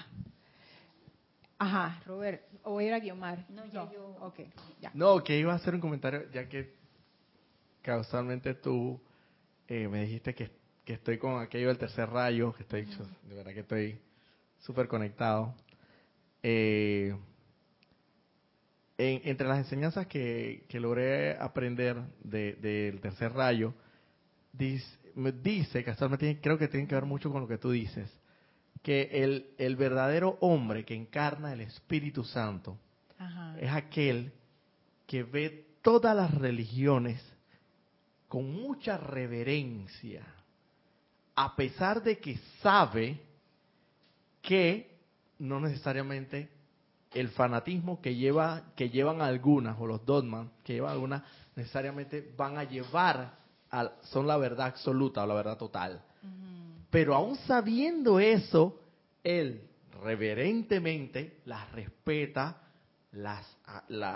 Speaker 1: Ajá, Robert. ¿O voy a ir a Guiomar?
Speaker 5: No, ya yo-
Speaker 1: Ok, ya.
Speaker 3: No, que iba a hacer un comentario, ya que causalmente tú eh, me dijiste que, que estoy con aquello del tercer rayo, que estoy, de verdad que estoy súper conectado. Eh, en- entre las enseñanzas que, que logré aprender de- del tercer rayo, dice, me dice, casualmente creo que tiene que ver mucho con lo que tú dices, que el, el verdadero hombre que encarna el Espíritu Santo,
Speaker 1: Ajá.
Speaker 3: es aquel que ve todas las religiones con mucha reverencia. a pesar de que sabe que no necesariamente el fanatismo que lleva que llevan algunas o los dogmas que llevan algunas necesariamente van a llevar a, son la verdad absoluta o la verdad total. Pero aún sabiendo eso, él reverentemente las respeta, las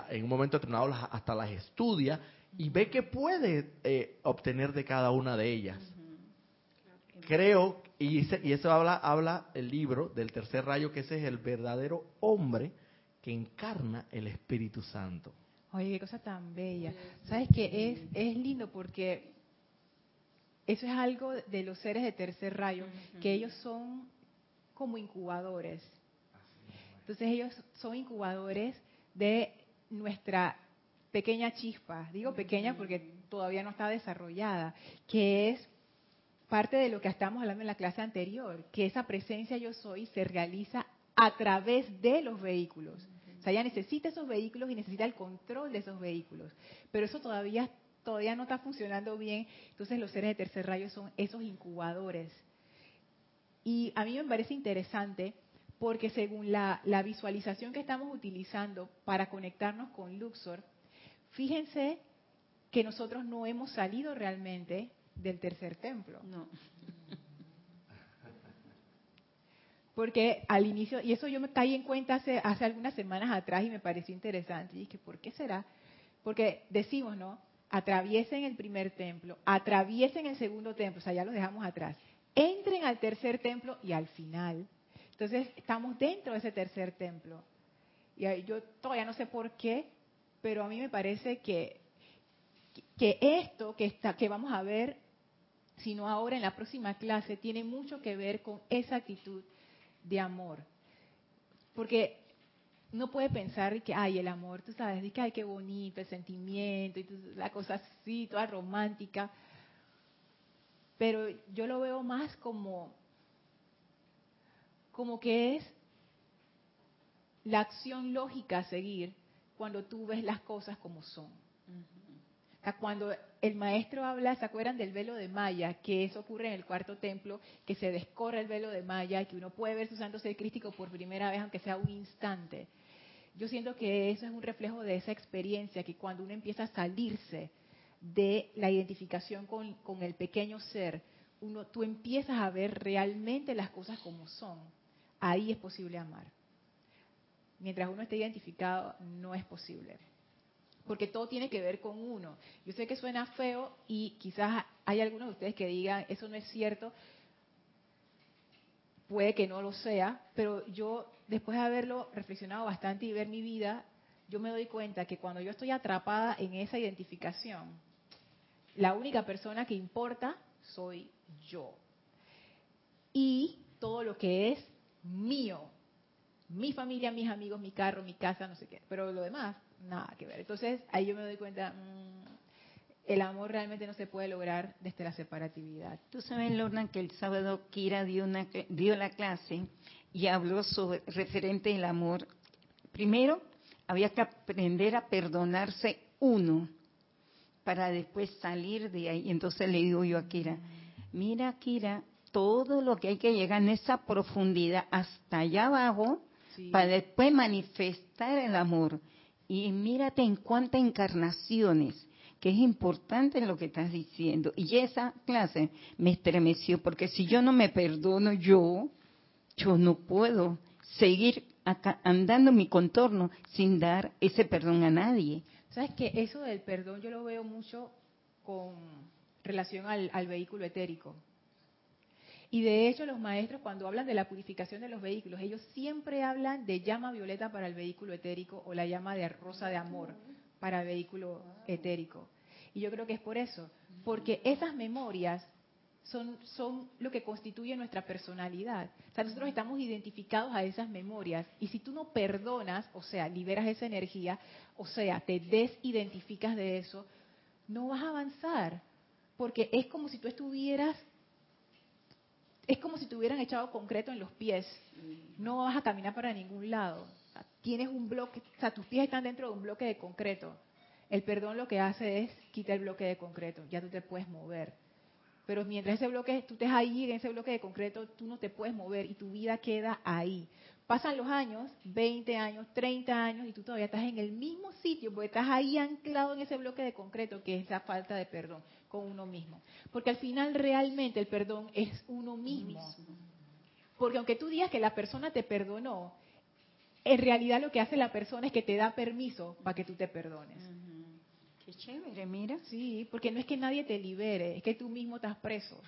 Speaker 3: en un momento determinado hasta las estudia y ve que puede eh, obtener de cada una de ellas. Creo, y, y eso habla, habla el libro del tercer rayo, que ese es el verdadero hombre que encarna el Espíritu Santo.
Speaker 1: Oye, qué cosa tan bella. ¿Sabes qué? Es, es lindo porque eso es algo de los seres de tercer rayo, que ellos son como incubadores. Entonces ellos son incubadores de nuestra pequeña chispa, digo pequeña porque todavía no está desarrollada, que es parte de lo que estamos hablando en la clase anterior, que esa presencia yo soy se realiza a través de los vehículos. O sea, ella necesita esos vehículos y necesita el control de esos vehículos. Pero eso todavía, todavía no está funcionando bien. Entonces los seres de tercer rayo son esos incubadores. Y a mí me parece interesante porque según la, la visualización que estamos utilizando para conectarnos con Luxor, Fíjense que nosotros no hemos salido realmente del tercer templo. No. Porque al inicio, y eso yo me caí en cuenta hace, hace algunas semanas atrás y me pareció interesante. Y dije, ¿por qué será? Porque decimos, ¿no? Atraviesen el primer templo, atraviesen el segundo templo, o sea, ya lo dejamos atrás. Entren al tercer templo y al final. Entonces, estamos dentro de ese tercer templo. Y yo todavía no sé por qué, pero a mí me parece que, que esto que, está, que vamos a ver, sino ahora en la próxima clase, tiene mucho que ver con esa actitud de amor. Porque no puede pensar que, ay, el amor, tú sabes, que, ay, qué bonito, el sentimiento, y la cosa así, toda romántica. Pero yo lo veo más como, como que es la acción lógica a seguir cuando tú ves las cosas como son. cuando el maestro habla, ¿se acuerdan del velo de Maya? Que eso ocurre en el cuarto templo, que se descorre el velo de Maya y que uno puede ver su santo ser crístico por primera vez, aunque sea un instante. Yo siento que eso es un reflejo de esa experiencia, que cuando uno empieza a salirse de la identificación con, el pequeño ser, uno, tú empiezas a ver realmente las cosas como son. Ahí es posible amar mientras uno esté identificado, no es posible. Porque todo tiene que ver con uno. Yo sé que suena feo y quizás hay algunos de ustedes que digan, eso no es cierto. Puede que no lo sea, pero yo, después de haberlo reflexionado bastante y ver mi vida, yo me doy cuenta que cuando yo estoy atrapada en esa identificación, la única persona que importa soy yo. Y todo lo que es mío, mi familia, mis amigos, mi carro, mi casa, no sé qué. Pero lo demás, nada que ver. Entonces ahí yo me doy cuenta, mm, el amor realmente no se puede lograr desde la separatividad.
Speaker 5: Tú sabes, Lorna, que el sábado Kira dio, una, dio la clase y habló sobre referente al amor. Primero, había que aprender a perdonarse uno para después salir de ahí. Entonces le digo yo a Kira, mira Kira, todo lo que hay que llegar en esa profundidad hasta allá abajo para después manifestar el amor. Y mírate en cuántas encarnaciones, que es importante lo que estás diciendo. Y esa clase me estremeció, porque si yo no me perdono yo, yo no puedo seguir acá, andando mi contorno sin dar ese perdón a nadie.
Speaker 1: ¿Sabes que Eso del perdón yo lo veo mucho con relación al vehículo etérico. Y de hecho los maestros cuando hablan de la purificación de los vehículos, ellos siempre hablan de llama violeta para el vehículo etérico o la llama de rosa de amor para vehículo etérico. Y yo creo que es por eso, porque esas memorias son, son lo que constituye nuestra personalidad. O sea, nosotros estamos identificados a esas memorias y si tú no perdonas, o sea, liberas esa energía, o sea, te desidentificas de eso, no vas a avanzar, porque es como si tú estuvieras es como si te hubieran echado concreto en los pies. No vas a caminar para ningún lado. Tienes un bloque, o sea, tus pies están dentro de un bloque de concreto. El perdón lo que hace es quitar el bloque de concreto. Ya tú te puedes mover. Pero mientras ese bloque, tú estés ahí en ese bloque de concreto, tú no te puedes mover y tu vida queda ahí. Pasan los años, 20 años, 30 años, y tú todavía estás en el mismo sitio, porque estás ahí anclado en ese bloque de concreto que es la falta de perdón con uno mismo. Porque al final realmente el perdón es uno mismo. Porque aunque tú digas que la persona te perdonó, en realidad lo que hace la persona es que te da permiso para que tú te perdones.
Speaker 5: Qué chévere, mira.
Speaker 1: Sí, porque no es que nadie te libere, es que tú mismo estás preso.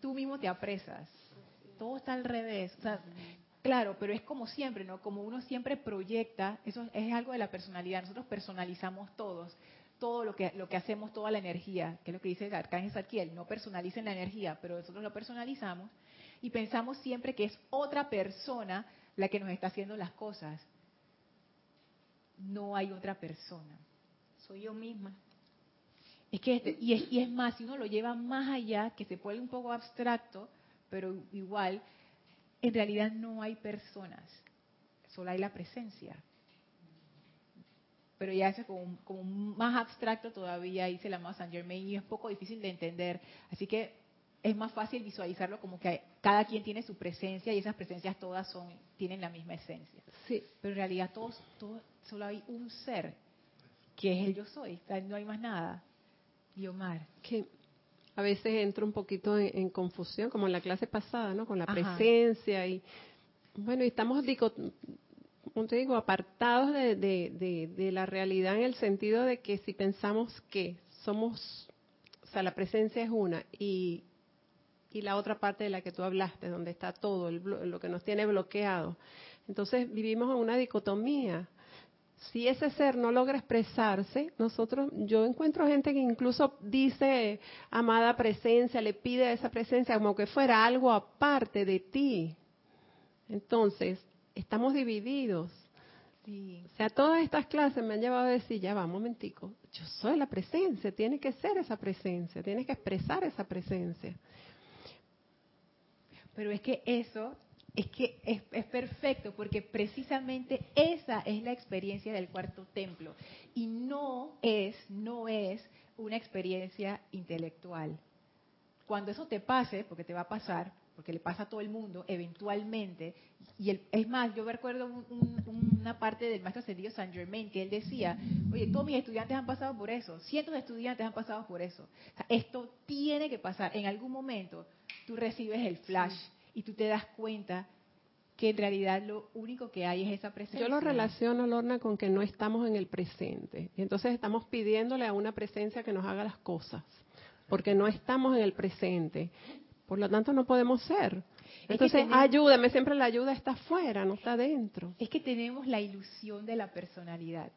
Speaker 1: Tú mismo te apresas. Todo está al revés. O sea, claro, pero es como siempre, ¿no? Como uno siempre proyecta, eso es algo de la personalidad. Nosotros personalizamos todos, todo lo que lo que hacemos, toda la energía, que es lo que dice el arcángel Zadkiel, no personalicen la energía, pero nosotros lo personalizamos y pensamos siempre que es otra persona la que nos está haciendo las cosas. No hay otra persona.
Speaker 5: Soy yo misma.
Speaker 1: Es que este, y, es, y es más, si uno lo lleva más allá, que se puede un poco abstracto, pero igual, en realidad no hay personas, solo hay la presencia. Pero ya es como, como más abstracto todavía, dice la amado Saint Germain, y es poco difícil de entender. Así que es más fácil visualizarlo como que cada quien tiene su presencia y esas presencias todas son tienen la misma esencia.
Speaker 6: Sí.
Speaker 1: Pero en realidad todos, todos solo hay un ser que es el yo soy, no hay más nada. Y Omar.
Speaker 6: Que a veces entro un poquito en, en confusión, como en la clase pasada, ¿no? Con la
Speaker 1: Ajá.
Speaker 6: presencia y bueno, y estamos digo, te digo, apartados de, de, de, de la realidad en el sentido de que si pensamos que somos, o sea, la presencia es una y y la otra parte de la que tú hablaste, donde está todo, el lo que nos tiene bloqueado. Entonces vivimos en una dicotomía. Si ese ser no logra expresarse, nosotros, yo encuentro gente que incluso dice amada presencia, le pide a esa presencia como que fuera algo aparte de ti. Entonces, estamos divididos.
Speaker 1: Sí.
Speaker 6: O sea, todas estas clases me han llevado a decir, ya va, un momentico, yo soy la presencia, tiene que ser esa presencia, tienes que expresar esa presencia.
Speaker 1: Pero es que eso es que es, perfecto porque precisamente esa es la experiencia del cuarto templo y no es no es una experiencia intelectual. Cuando eso te pase, porque te va a pasar, porque le pasa a todo el mundo eventualmente, y el- es más, yo recuerdo un- un- una parte del maestro ascendido Saint Germain que él decía, oye, todos mis estudiantes han pasado por eso, cientos de estudiantes han pasado por eso. O sea, esto tiene que pasar. En algún momento tú recibes el flash y tú te das cuenta que en realidad lo único que hay es esa presencia.
Speaker 6: Yo lo relaciono, Lorna, con que no estamos en el presente. Y entonces estamos pidiéndole a una presencia que nos haga las cosas, porque no estamos en el presente. Por lo tanto, no podemos ser.
Speaker 1: que
Speaker 6: Entonces,
Speaker 1: tenemos-
Speaker 6: ayúdame, siempre la ayuda está afuera, no está dentro.
Speaker 1: Es que tenemos la ilusión de la personalidad.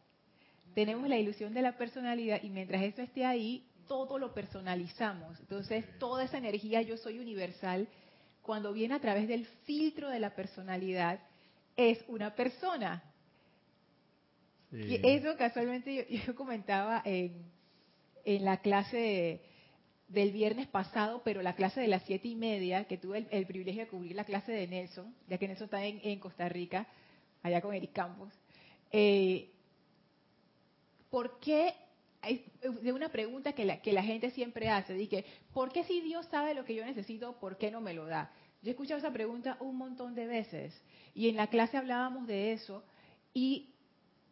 Speaker 1: Tenemos la ilusión de la personalidad y mientras eso esté ahí, todo lo personalizamos. Entonces, toda esa energía yo soy universal, cuando viene a través del filtro de la personalidad, es una persona.
Speaker 3: Sí.
Speaker 1: Y eso casualmente yo, yo comentaba en, en la clase de- del viernes pasado, pero la clase de las siete y media, que tuve el, privilegio de cubrir la clase de Nelson, ya que Nelson está en, Costa Rica, allá con Eric Campos. Eh, ¿Por qué? De una pregunta que la, que la gente siempre hace, dije, ¿por qué si Dios sabe lo que yo necesito, por qué no me lo da? Yo he escuchado esa pregunta un montón de veces y en la clase hablábamos de eso y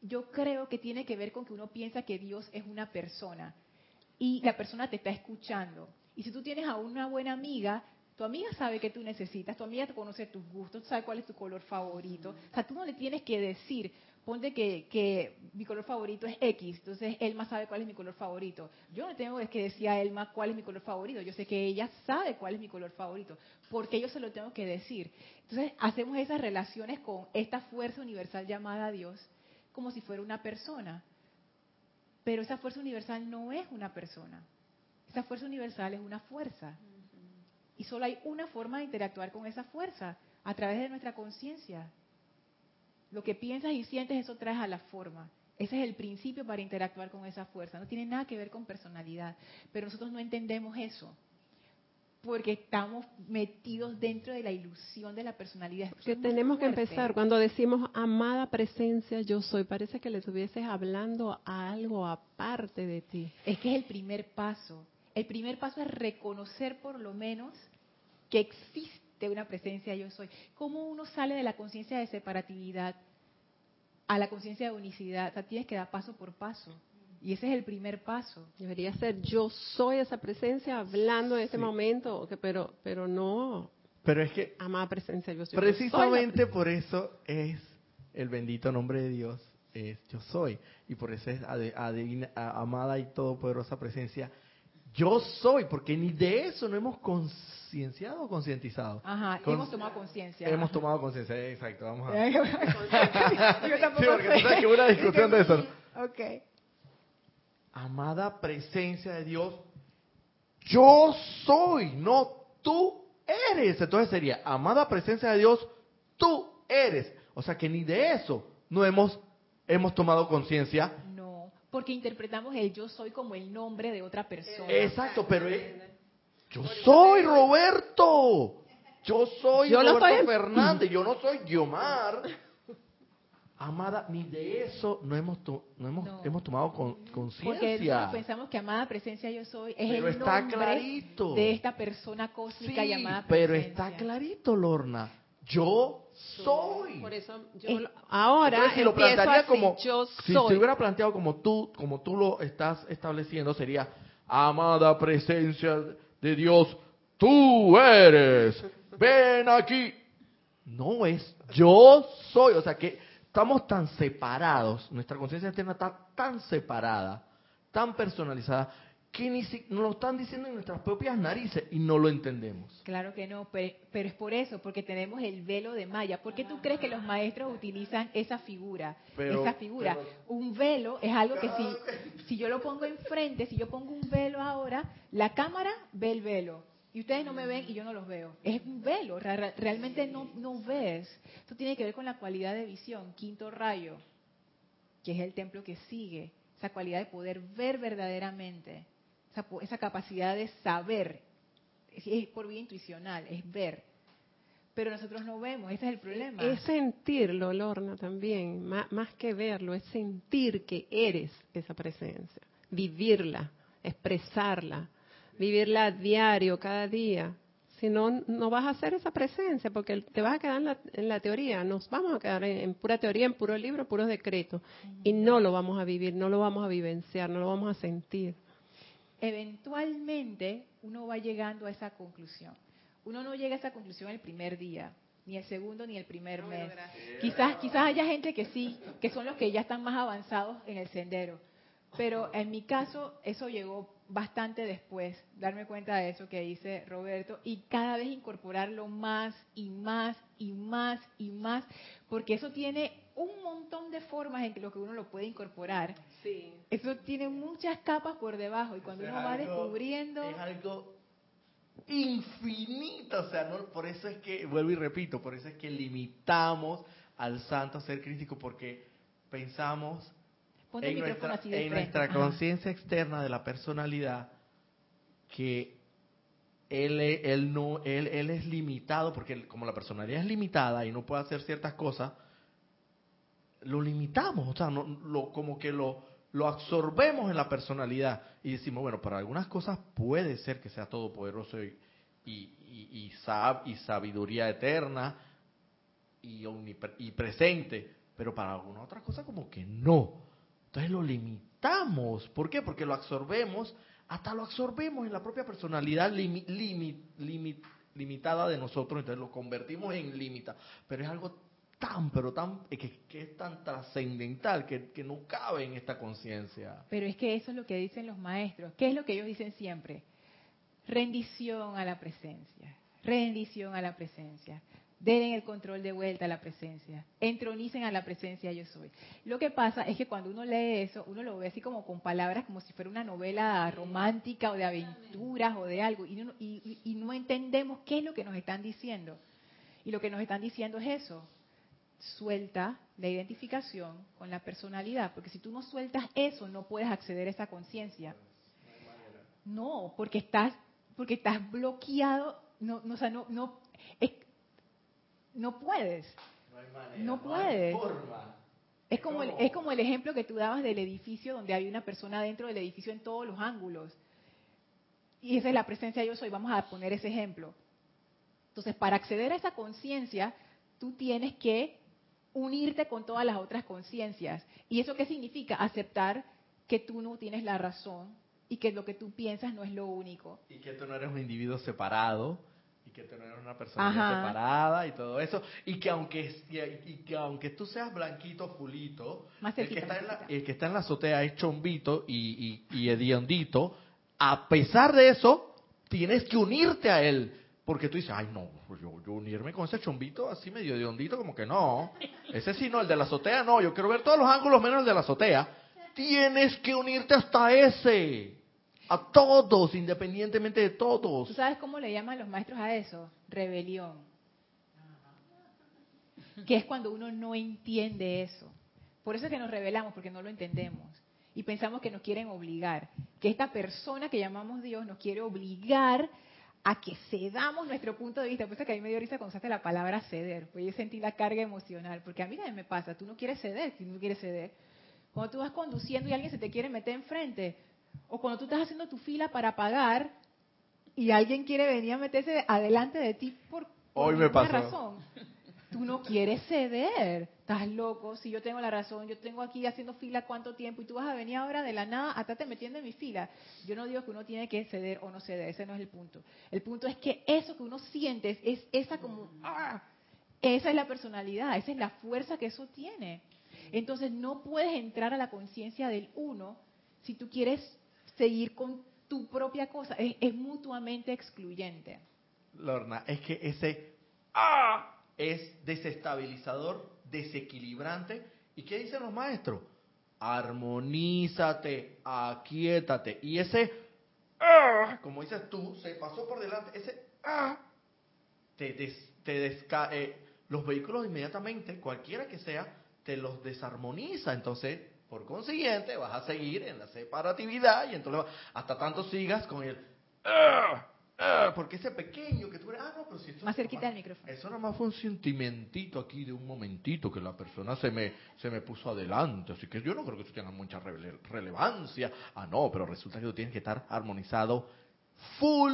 Speaker 1: yo creo que tiene que ver con que uno piensa que Dios es una persona y la persona te está escuchando. Y si tú tienes a una buena amiga, tu amiga sabe que tú necesitas, tu amiga te conoce tus gustos, sabe cuál es tu color favorito. O sea, tú no le tienes que decir, ponte que, que mi color favorito es X, entonces Elma sabe cuál es mi color favorito. Yo no tengo que decir a Elma cuál es mi color favorito, yo sé que ella sabe cuál es mi color favorito, porque yo se lo tengo que decir. Entonces hacemos esas relaciones con esta fuerza universal llamada Dios como si fuera una persona. Pero esa fuerza universal no es una persona. Esa fuerza universal es una fuerza. Y solo hay una forma de interactuar con esa fuerza, a través de nuestra conciencia. Lo que piensas y sientes, eso traes a la forma. Ese es el principio para interactuar con esa fuerza. No tiene nada que ver con personalidad. Pero nosotros no entendemos eso. Porque estamos metidos dentro de la ilusión de la personalidad. Eso
Speaker 6: Que tenemos que empezar cuando decimos amada presencia yo soy, parece que le estuvieses hablando a algo aparte de ti.
Speaker 1: Es que es el primer paso. El primer paso es reconocer por lo menos que existe una presencia yo soy. ¿Cómo uno sale de la conciencia de separatividad a la conciencia de unicidad? O sea, tienes que dar paso por paso. Y ese es el primer paso.
Speaker 6: Debería ser yo soy esa presencia hablando en este
Speaker 3: Sí.
Speaker 6: momento, que- pero pero no
Speaker 3: Pero es que
Speaker 6: amada presencia yo soy.
Speaker 3: precisamente por eso es el bendito nombre de Dios, es yo soy. Y por eso es adivina- a- amada y todopoderosa presencia. Yo soy, porque ni de eso no hemos concienciado o concientizado.
Speaker 1: Ajá,
Speaker 3: Con-
Speaker 1: hemos tomado conciencia.
Speaker 3: Hemos
Speaker 1: Ajá.
Speaker 3: tomado conciencia, exacto, vamos a...
Speaker 1: Yo tampoco
Speaker 3: Sí, porque tú
Speaker 1: sé.
Speaker 3: sabes que hubo una discusión de eso.
Speaker 1: Ok.
Speaker 3: Amada presencia de Dios, yo soy, no tú eres. Entonces sería, amada presencia de Dios, tú eres. O sea que ni de eso no hemos, hemos tomado conciencia.
Speaker 1: No, porque interpretamos el yo soy como el nombre de otra persona.
Speaker 3: Exacto, pero es, yo soy Roberto. Yo soy
Speaker 6: Yo
Speaker 3: Roberto
Speaker 6: estoy-
Speaker 3: Fernández, yo no soy Guiomar. Amada, ni de eso no hemos, to- no hemos,
Speaker 1: No.
Speaker 3: hemos tomado con-
Speaker 1: Porque
Speaker 3: conciencia.
Speaker 1: nosotros pensamos que amada presencia yo soy es
Speaker 3: Pero
Speaker 1: el
Speaker 3: está
Speaker 1: nombre
Speaker 3: clarito.
Speaker 1: de esta persona cósmica
Speaker 3: Sí,
Speaker 1: llamada
Speaker 3: pero
Speaker 1: presencia.
Speaker 3: está clarito, Lorna. Yo soy.
Speaker 6: Por eso yo
Speaker 1: Eh,
Speaker 6: lo- ahora
Speaker 3: Entonces, si lo plantearía
Speaker 6: así,
Speaker 3: como
Speaker 6: yo
Speaker 3: si
Speaker 6: soy.
Speaker 3: se hubiera planteado como tú, como tú lo estás estableciendo, sería amada presencia de Dios, tú eres. Ven aquí. No es yo soy, o sea que estamos tan separados, nuestra conciencia externa está tan separada, tan personalizada que ni si, nos lo están diciendo en nuestras propias narices y no lo entendemos.
Speaker 1: Claro que no, pero, pero es por eso, porque tenemos el velo de Maya. ¿Por qué tú crees que los maestros utilizan esa figura?
Speaker 3: Pero-
Speaker 1: esa figura.
Speaker 3: pero-
Speaker 1: un velo es algo que si, si yo lo pongo enfrente, si yo pongo un velo ahora, la cámara ve el velo. Y ustedes no me ven y yo no los veo. Es un velo, realmente no, no ves. Esto tiene que ver con la cualidad de visión, quinto rayo, que es el templo que sigue. Esa cualidad de poder ver verdaderamente, esa, capacidad de saber, es, por vía intuicional, es ver. Pero nosotros no vemos, ese es el problema.
Speaker 6: Es sentirlo, Lorna, también. Má- Más, que verlo, es sentir que eres esa presencia. Vivirla, expresarla, vivirla a diario, cada día. Si no, no vas a hacer esa presencia, porque te vas a quedar en la, en la teoría. Nos vamos a quedar en, en pura teoría, en puro libro, en puros decretos. Y no lo vamos a vivir, no lo vamos a vivenciar, no lo vamos a sentir.
Speaker 1: Eventualmente uno va llegando a esa conclusión. Uno no llega a esa conclusión el primer día, ni el segundo, ni el primer mes. Quizás, quizás haya gente que sí, que son los que ya están más avanzados en el sendero. Pero en mi caso, eso llegó bastante después, darme cuenta de eso que dice Roberto, y cada vez incorporarlo más y más y más y más, porque eso tiene un montón de formas en que lo que uno lo puede incorporar.
Speaker 6: Sí.
Speaker 1: Eso tiene muchas capas por debajo, y cuando uno va
Speaker 3: algo-
Speaker 1: descubriendo...
Speaker 3: Es algo infinito, o sea, no, por eso es que, vuelvo y repito, por eso es que limitamos al santo a ser crítico, porque pensamos
Speaker 1: Ponte el
Speaker 3: en
Speaker 1: micrófono
Speaker 3: nuestra,
Speaker 1: así de
Speaker 3: en
Speaker 1: frente.
Speaker 3: nuestra conciencia externa de la personalidad que él, él no él, él es limitado porque como la personalidad es limitada y no puede hacer ciertas cosas lo limitamos o sea no, lo como que lo lo absorbemos en la personalidad y decimos bueno para algunas cosas puede ser que sea todopoderoso y y, y, y sab- y sabiduría eterna y, omnipre- y presente, pero para alguna otra cosa como que no. Entonces lo limitamos. ¿Por qué? Porque lo absorbemos, hasta lo absorbemos en la propia personalidad limi- limi- limi- limitada de nosotros, entonces lo convertimos en limita. Pero es algo tan, pero tan, que, que es tan trascendental que, que no cabe en esta conciencia.
Speaker 1: Pero es que eso es lo que dicen los maestros. ¿Qué es lo que ellos dicen siempre? Rendición a la presencia. Rendición a la presencia. Den el control de vuelta a la presencia. Entronicen a la presencia yo soy. Lo que pasa es que cuando uno lee eso, uno lo ve así como con palabras como si fuera una novela romántica o de aventuras o de algo. Y no, y- y- no entendemos qué es lo que nos están diciendo. Y lo que nos están diciendo es eso. Suelta la identificación con la personalidad. Porque si tú no sueltas eso, no puedes acceder a esa conciencia. No, porque estás, porque estás bloqueado, no, no, o sea, no, no, es- no puedes.
Speaker 3: No hay manera,
Speaker 1: No
Speaker 3: hay
Speaker 1: puede.
Speaker 3: forma.
Speaker 1: Es como, el, es como el ejemplo que tú dabas del edificio donde hay una persona dentro del edificio en todos los ángulos. Y esa es la presencia de yo soy. Vamos a poner ese ejemplo. Entonces, para acceder a esa conciencia, tú tienes que unirte con todas las otras conciencias. ¿Y eso qué significa? Aceptar que tú no tienes la razón y que lo que tú piensas no es lo único.
Speaker 3: Y que tú no eres un individuo separado y que eres una persona
Speaker 1: Ajá.
Speaker 3: separada y todo eso y que aunque y, que aunque tú seas blanquito fulito
Speaker 1: Más
Speaker 3: el que está en la, el que está en la azotea es chombito y, y, y hediondito a pesar de eso tienes que unirte a él porque tú dices ay no pues yo, yo unirme con ese chombito así medio hediondito como que no ese sí no el de la azotea no yo quiero ver todos los ángulos menos el de la azotea tienes que unirte hasta ese a todos independientemente de todos
Speaker 1: ¿Tú sabes cómo le llaman los maestros a eso? Rebelión. Que es cuando uno no entiende eso. Por eso es que nos rebelamos, porque no lo entendemos. Y pensamos que nos quieren obligar. Que esta persona que llamamos Dios nos quiere obligar a que cedamos nuestro punto de vista. Por eso es que a mí me dio risa cuando usaste la palabra ceder. Pues yo sentí la carga emocional. Porque a mí también me pasa. Tú no quieres ceder si no quieres ceder. Cuando tú vas conduciendo y alguien se te quiere meter enfrente. O cuando tú estás haciendo tu fila para pagar y alguien quiere venir a meterse adelante de ti por, por
Speaker 3: Hoy me
Speaker 1: ninguna
Speaker 3: pasó.
Speaker 1: razón. Tú no quieres ceder. Estás loco. Si yo tengo la razón, yo tengo aquí haciendo fila cuánto tiempo y tú vas a venir ahora de la nada a estarte metiendo en mi fila. Yo no digo que uno tiene que ceder o no ceder. Ese no es el punto. El punto es que eso que uno siente es esa como... ¡ah! Esa es la personalidad. Esa es la fuerza que eso tiene. Entonces no puedes entrar a la conciencia del uno si tú quieres seguir con tu propia cosa. Es, mutuamente excluyente.
Speaker 3: Lorna, es que ese ¡ah! es desestabilizador, desequilibrante. ¿Y qué dicen los maestros? Armonízate, aquietate. Y ese ¡ah! como dices tú, se pasó por delante. Ese ¡ah! te, des- te desca- eh, los vehículos inmediatamente, cualquiera que sea, te los desarmoniza. Entonces, por consiguiente, vas a seguir en la separatividad y entonces hasta tanto sigas con el ¡ah! ¡ah! porque ese pequeño que tú eres, ah, no, pero si esto
Speaker 1: Más cerquita
Speaker 3: nomás-
Speaker 1: del micrófono.
Speaker 3: Eso nada más fue un sentimentito aquí de un momentito que la persona se me, se me puso adelante, así que yo no creo que eso tenga mucha rele- relevancia. Ah, no, pero resulta que tú tienes que estar armonizado full,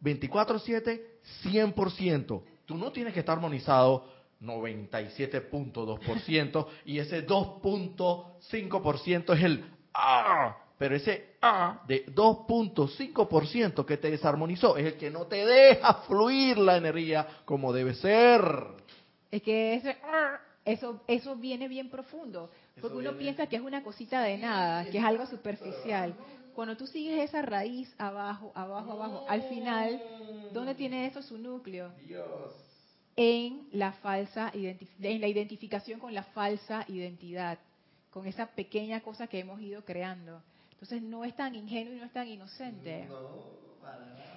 Speaker 3: 24/7, 100%. Tú no tienes que estar armonizado 97.2% y ese 2.5% es el ah, pero ese ah de 2.5% que te desarmonizó es el que no te deja fluir la energía como debe ser.
Speaker 1: Es que ese, eso, eso viene bien profundo. Porque uno piensa que es una cosita de nada, que es algo superficial. Cuando tú sigues esa raíz abajo, abajo, abajo, al final, ¿dónde tiene eso su núcleo?
Speaker 3: Dios.
Speaker 1: En la falsa en la identificación con la falsa identidad, con esa pequeña cosa que hemos ido creando. Entonces no es tan ingenuo y no es tan inocente.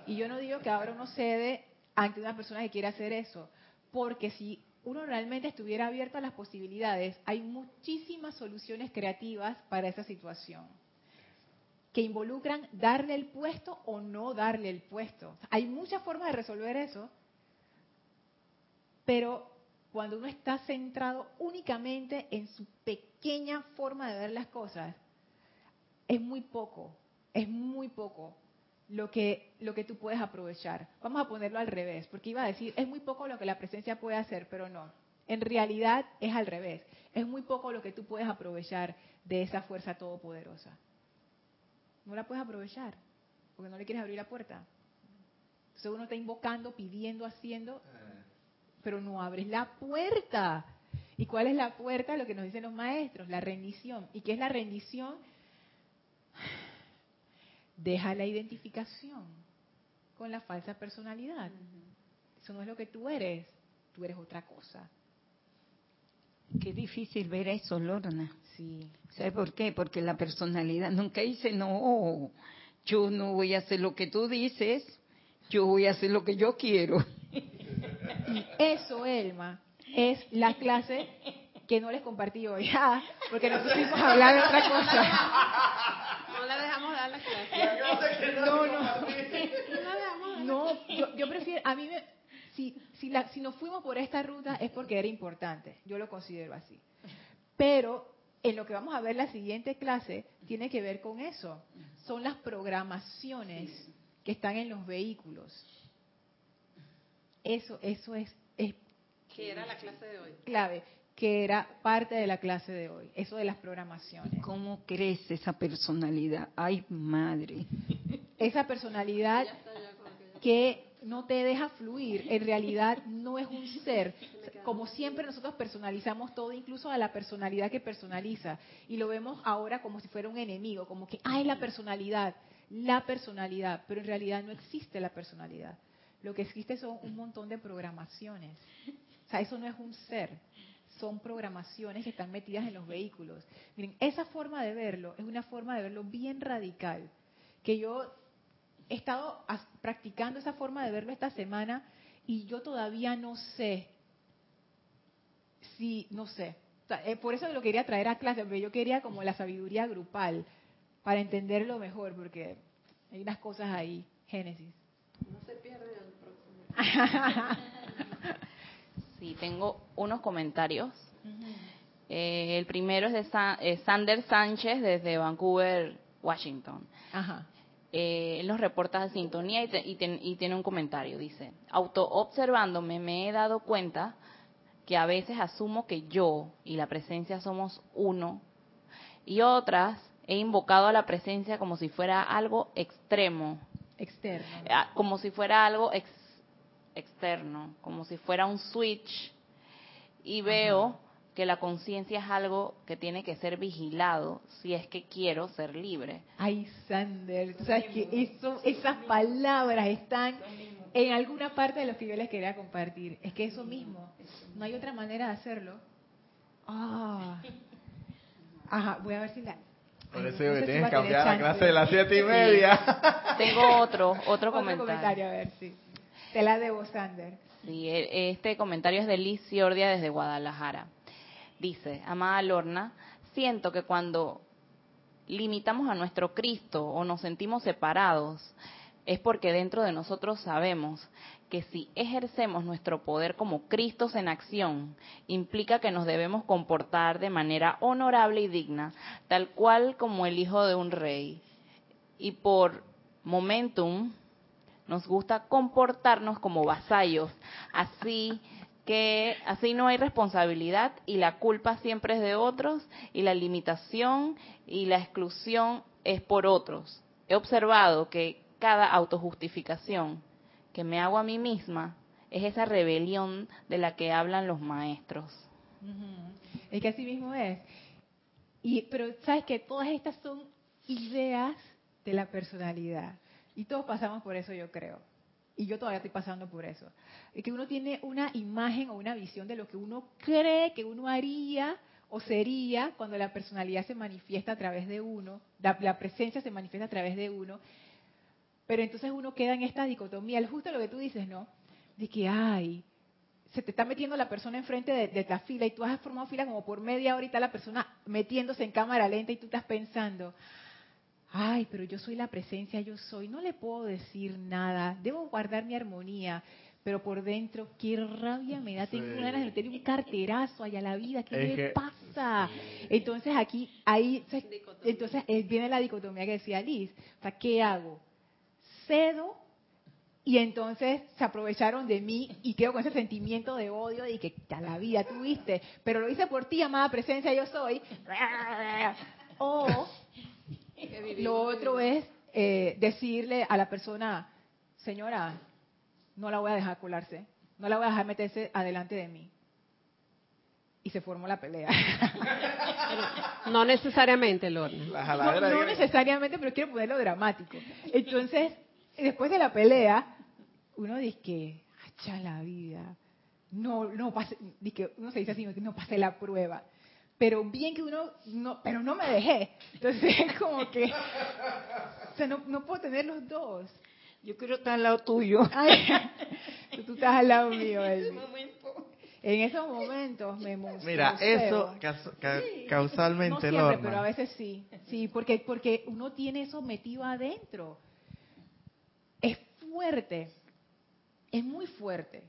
Speaker 1: Y yo no digo que ahora uno cede ante una persona que quiere hacer eso, porque si uno realmente estuviera abierto a las posibilidades, hay muchísimas soluciones creativas para esa situación que involucran darle el puesto o no darle el puesto. Hay muchas formas de resolver eso, pero cuando uno está centrado únicamente en su pequeña forma de ver las cosas, es muy poco, es muy poco lo que, lo que tú puedes aprovechar. Vamos a ponerlo al revés, porque iba a decir, es muy poco lo que la presencia puede hacer, pero no. En realidad es al revés. Es muy poco lo que tú puedes aprovechar de esa fuerza todopoderosa. No la puedes aprovechar, porque no le quieres abrir la puerta. Entonces uno está invocando, pidiendo, haciendo, pero no abres la puerta. ¿Y cuál es la puerta? Lo que nos dicen los maestros, la rendición. ¿Y qué es la rendición? Deja la identificación con la falsa personalidad. Eso no es lo que tú eres, tú eres otra cosa.
Speaker 5: Qué difícil ver eso, Lorna.
Speaker 1: Sí.
Speaker 5: ¿Sabe por qué? Porque la personalidad nunca dice, no, yo no voy a hacer lo que tú dices, yo voy a hacer lo que yo quiero.
Speaker 1: Y eso, Elma, es la clase que no les compartí hoy, Ah, porque nos pusimos a hablar de otra cosa.
Speaker 6: No la dejamos dar la clase.
Speaker 1: No, no.
Speaker 6: No la dejamos dar.
Speaker 1: No, yo, yo prefiero, a mí me, si, si, la, si nos fuimos por esta ruta es porque era importante, yo lo considero así. Pero en lo que vamos a ver la siguiente clase tiene que ver con eso. Son las programaciones que están en los vehículos. Eso, eso es, es
Speaker 6: Que era la clase de hoy.
Speaker 1: clave, que era parte de la clase de hoy, eso de las programaciones.
Speaker 5: ¿Cómo crece esa personalidad? Ay, madre.
Speaker 1: Esa personalidad que no te deja fluir, en realidad no es un ser. Como siempre nosotros personalizamos todo, incluso a la personalidad que personaliza, y lo vemos ahora como si fuera un enemigo, como que, ay, la personalidad, la personalidad, pero en realidad no existe la personalidad. Lo que existe son un montón de programaciones. O sea, eso no es un ser, son programaciones que están metidas en los vehículos. Miren, esa forma de verlo es una forma de verlo bien radical, que yo he estado practicando esa forma de verlo esta semana y yo todavía no sé si, no sé. Eh, por eso lo quería traer a clase, porque yo quería como la sabiduría grupal para entenderlo mejor, porque hay unas cosas ahí, Génesis.
Speaker 6: No se pierde el próximo.
Speaker 2: Sí, tengo unos comentarios. Eh, el primero es de Sa- eh, Sander Sánchez desde Vancouver, Washington.
Speaker 1: Ajá.
Speaker 2: Eh, él nos reporta de sintonía y, te- y ten- y tiene un comentario. Dice, autoobservándome me he dado cuenta que a veces asumo que yo y la presencia somos uno y otras he invocado a la presencia como si fuera algo extremo,
Speaker 1: Externo.
Speaker 2: ah, como si fuera algo ex- externo, como si fuera un switch y veo que la conciencia es algo que tiene que ser vigilado si es que quiero ser libre.
Speaker 1: Ay, Sander, sabes que eso, esas palabras están en alguna parte de lo que yo les quería compartir. Es que eso mismo, no hay otra manera de hacerlo. Ah. Ajá, voy a ver si la...
Speaker 3: Por eso
Speaker 1: no si
Speaker 3: tienes que cambiar la clase de las siete y media.
Speaker 2: Tengo otro, otro
Speaker 1: Otro
Speaker 2: comentario.
Speaker 1: comentario, a ver, sí. Te la debo, Sander.
Speaker 2: Sí, e- este comentario es de Liz Ciordia desde Guadalajara. Dice, amada Lorna, siento que cuando limitamos a nuestro Cristo o nos sentimos separados, es porque dentro de nosotros sabemos que si ejercemos nuestro poder como Cristos en acción, implica que nos debemos comportar de manera honorable y digna, tal cual como el hijo de un rey. Y por momentum, nos gusta comportarnos como vasallos, así que así no hay responsabilidad y la culpa siempre es de otros y la limitación y la exclusión es por otros. He observado que cada autojustificación que me hago a mí misma es esa rebelión de la que hablan los maestros.
Speaker 1: Es que así mismo es. Y, pero sabes que todas estas son ideas de la personalidad. Y todos pasamos por eso, yo creo. Y yo todavía estoy pasando por eso. Es que uno tiene una imagen o una visión de lo que uno cree que uno haría o sería cuando la personalidad se manifiesta a través de uno, la, presencia se manifiesta a través de uno. Pero entonces uno queda en esta dicotomía, justo lo que tú dices, ¿no? De que, ay, se te está metiendo la persona enfrente de, de la fila y tú has formado fila como por media hora y está la persona metiéndose en cámara lenta y tú estás pensando, ay, pero yo soy la presencia, yo soy, no le puedo decir nada, debo guardar mi armonía, pero por dentro, qué rabia me da, tengo
Speaker 3: Sí.
Speaker 1: ganas de meterle un carterazo allá a la vida, ¿qué
Speaker 3: Es
Speaker 1: me
Speaker 3: que-
Speaker 1: pasa? Entonces aquí, ahí, se- entonces eh, viene la dicotomía que decía Liz, o sea, ¿qué hago? Cedo y entonces se aprovecharon de mí y quedo con ese sentimiento de odio de que a la vida tuviste, pero lo hice por ti, amada presencia, yo soy. O lo otro es eh, decirle a la persona, señora, no la voy a dejar colarse, no la voy a dejar meterse adelante de mí. Y se formó la pelea.
Speaker 6: No necesariamente, Lorna.
Speaker 1: No, no necesariamente, pero quiero ponerlo dramático. Entonces, después de la pelea, uno dice que, hacha la vida, no, no pasé, dice que uno se dice así, no pasé la prueba. Pero bien que uno, no, pero no me dejé. Entonces, es como que, o sea, no, no puedo tener los dos.
Speaker 5: Yo quiero estar al lado tuyo.
Speaker 1: Ay, tú estás al lado mío, Elvi. En esos momentos me monstruoseo.
Speaker 3: Mira, eso ca- causalmente,
Speaker 1: No siempre,
Speaker 3: Lorna.
Speaker 1: pero a veces sí. Sí, porque, porque uno tiene eso metido adentro. Es fuerte. Es muy fuerte.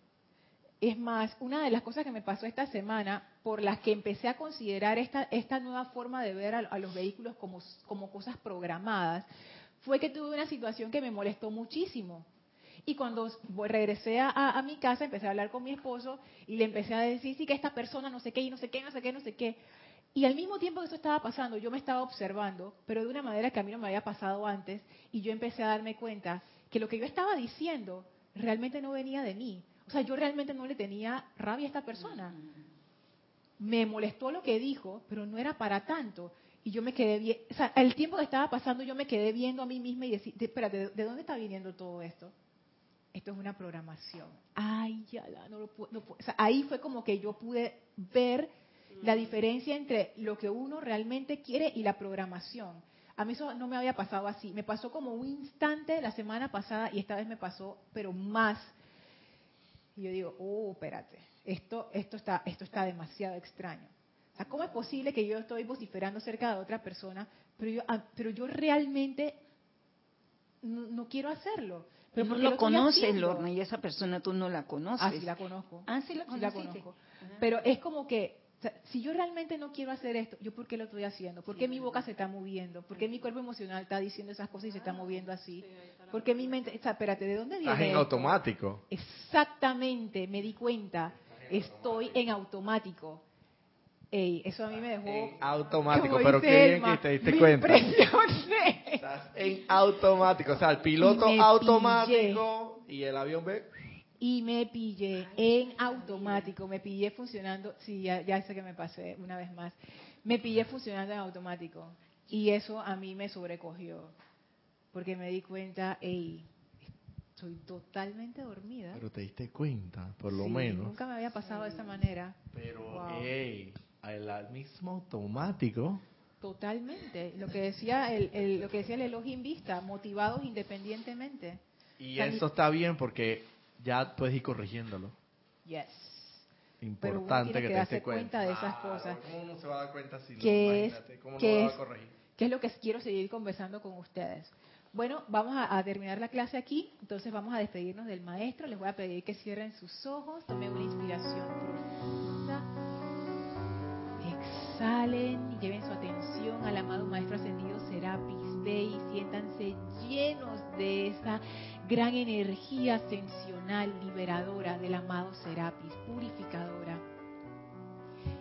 Speaker 1: Es más, una de las cosas que me pasó esta semana, por las que empecé a considerar esta, nueva forma de ver a, los vehículos como, cosas programadas, fue que tuve una situación que me molestó muchísimo. Y cuando regresé a, a, mi casa, empecé a hablar con mi esposo y le empecé a decir, sí, que esta persona no sé qué, y no sé qué, no sé qué, no sé qué. Y al mismo tiempo que eso estaba pasando, yo me estaba observando, pero de una manera que a mí no me había pasado antes, y yo empecé a darme cuenta que lo que yo estaba diciendo realmente no venía de mí. O sea, yo realmente no le tenía rabia a esta persona. Me molestó lo que dijo, pero no era para tanto. Y yo me quedé bien, o sea, el tiempo que estaba pasando yo me quedé viendo a mí misma y decía, espérate, ¿de dónde está viniendo todo esto? Esto es una programación. Ay, ya la, no lo puedo, no puedo. O sea, ahí fue como que yo pude ver la diferencia entre lo que uno realmente quiere y la programación. A mí eso no me había pasado así. Me pasó como un instante la semana pasada y esta vez me pasó, pero más. Y yo digo, oh, espérate, esto, esto, está, esto está demasiado extraño. O sea, ¿cómo es posible que yo estoy vociferando cerca de otra persona, pero yo, ah, pero yo realmente no, quiero hacerlo?
Speaker 5: Pero no lo, conoces, Lorna, y esa persona tú no la conoces.
Speaker 1: Ah, sí la conozco.
Speaker 5: Ah, sí la,
Speaker 1: sí la conozco. Pero es como que si yo realmente no quiero hacer esto, ¿yo por qué lo estoy haciendo? ¿Por qué mi boca se está moviendo? ¿Por qué mi cuerpo emocional está diciendo esas cosas y se está moviendo así? ¿Por qué mi mente... espérate, ¿de dónde viene
Speaker 3: Estás en automático.
Speaker 1: Exactamente, me di cuenta. Estoy en automático. Ey, eso a mí me dejó...
Speaker 3: En automático, pero qué bien que te diste cuenta. Estás en automático, o sea, el piloto automático y el avión ve
Speaker 1: y me pillé en automático, me pillé funcionando, sí, ya, sé que me pasé una vez más, me pillé funcionando en automático y eso a mí me sobrecogió, porque me di cuenta, hey, estoy totalmente dormida.
Speaker 3: Pero te diste cuenta, por lo menos.
Speaker 1: Nunca me había pasado de esa manera.
Speaker 3: Pero, hey, al mismo automático.
Speaker 1: Totalmente, lo que decía el, lo que decía el Elohim Vista, motivados independientemente.
Speaker 3: Y eso está bien porque ya puedes ir corrigiéndolo.
Speaker 1: Yes.
Speaker 3: Importante que, te des
Speaker 1: cuenta. de esas cosas.
Speaker 3: ¿Cómo uno se va a dar cuenta si
Speaker 1: ¿Qué es,
Speaker 3: ¿Cómo
Speaker 1: qué
Speaker 3: va a corregir?
Speaker 1: ¿Qué es lo que quiero seguir conversando con ustedes? Bueno, vamos a, terminar la clase aquí, entonces vamos a despedirnos del maestro. Les voy a pedir que cierren sus ojos, tomen una inspiración profunda, exhalen y lleven su atención al amado maestro ascendido Serapis Bey, siéntanse llenos de esa gran energía ascensional, liberadora del amado Serapis, purificadora.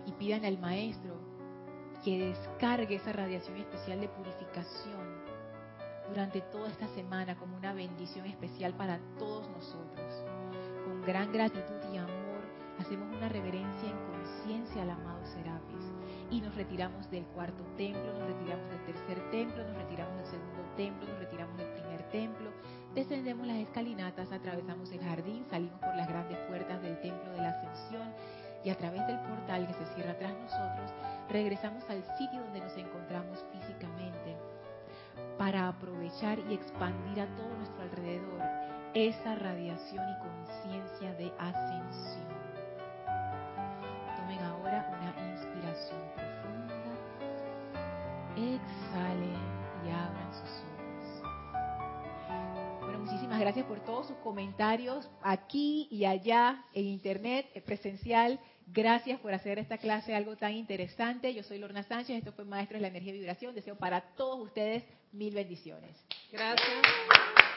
Speaker 1: Y pidan al Maestro que descargue esa radiación especial de purificación durante toda esta semana como una bendición especial para todos nosotros. Con gran gratitud y amor hacemos una reverencia en conciencia al amado Serapis y nos retiramos del cuarto templo, nos retiramos del tercer templo, nos retiramos del segundo templo, nos retiramos del primer templo Descendemos las escalinatas, atravesamos el jardín, salimos por las grandes puertas del templo de la ascensión y a través del portal que se cierra tras nosotros, regresamos al sitio donde nos encontramos para aprovechar y expandir a todo nuestro alrededor esa radiación y conciencia de ascensión. Tomen ahora una inspiración profunda, exhalen y abran sus ojos muchísimas gracias por todos sus comentarios aquí y allá, en internet, presencial. Gracias por hacer esta clase algo tan interesante. Yo soy Lorna Sánchez, esto fue Maestro de la Energía y Vibración. Deseo para todos ustedes mil bendiciones.
Speaker 6: Gracias.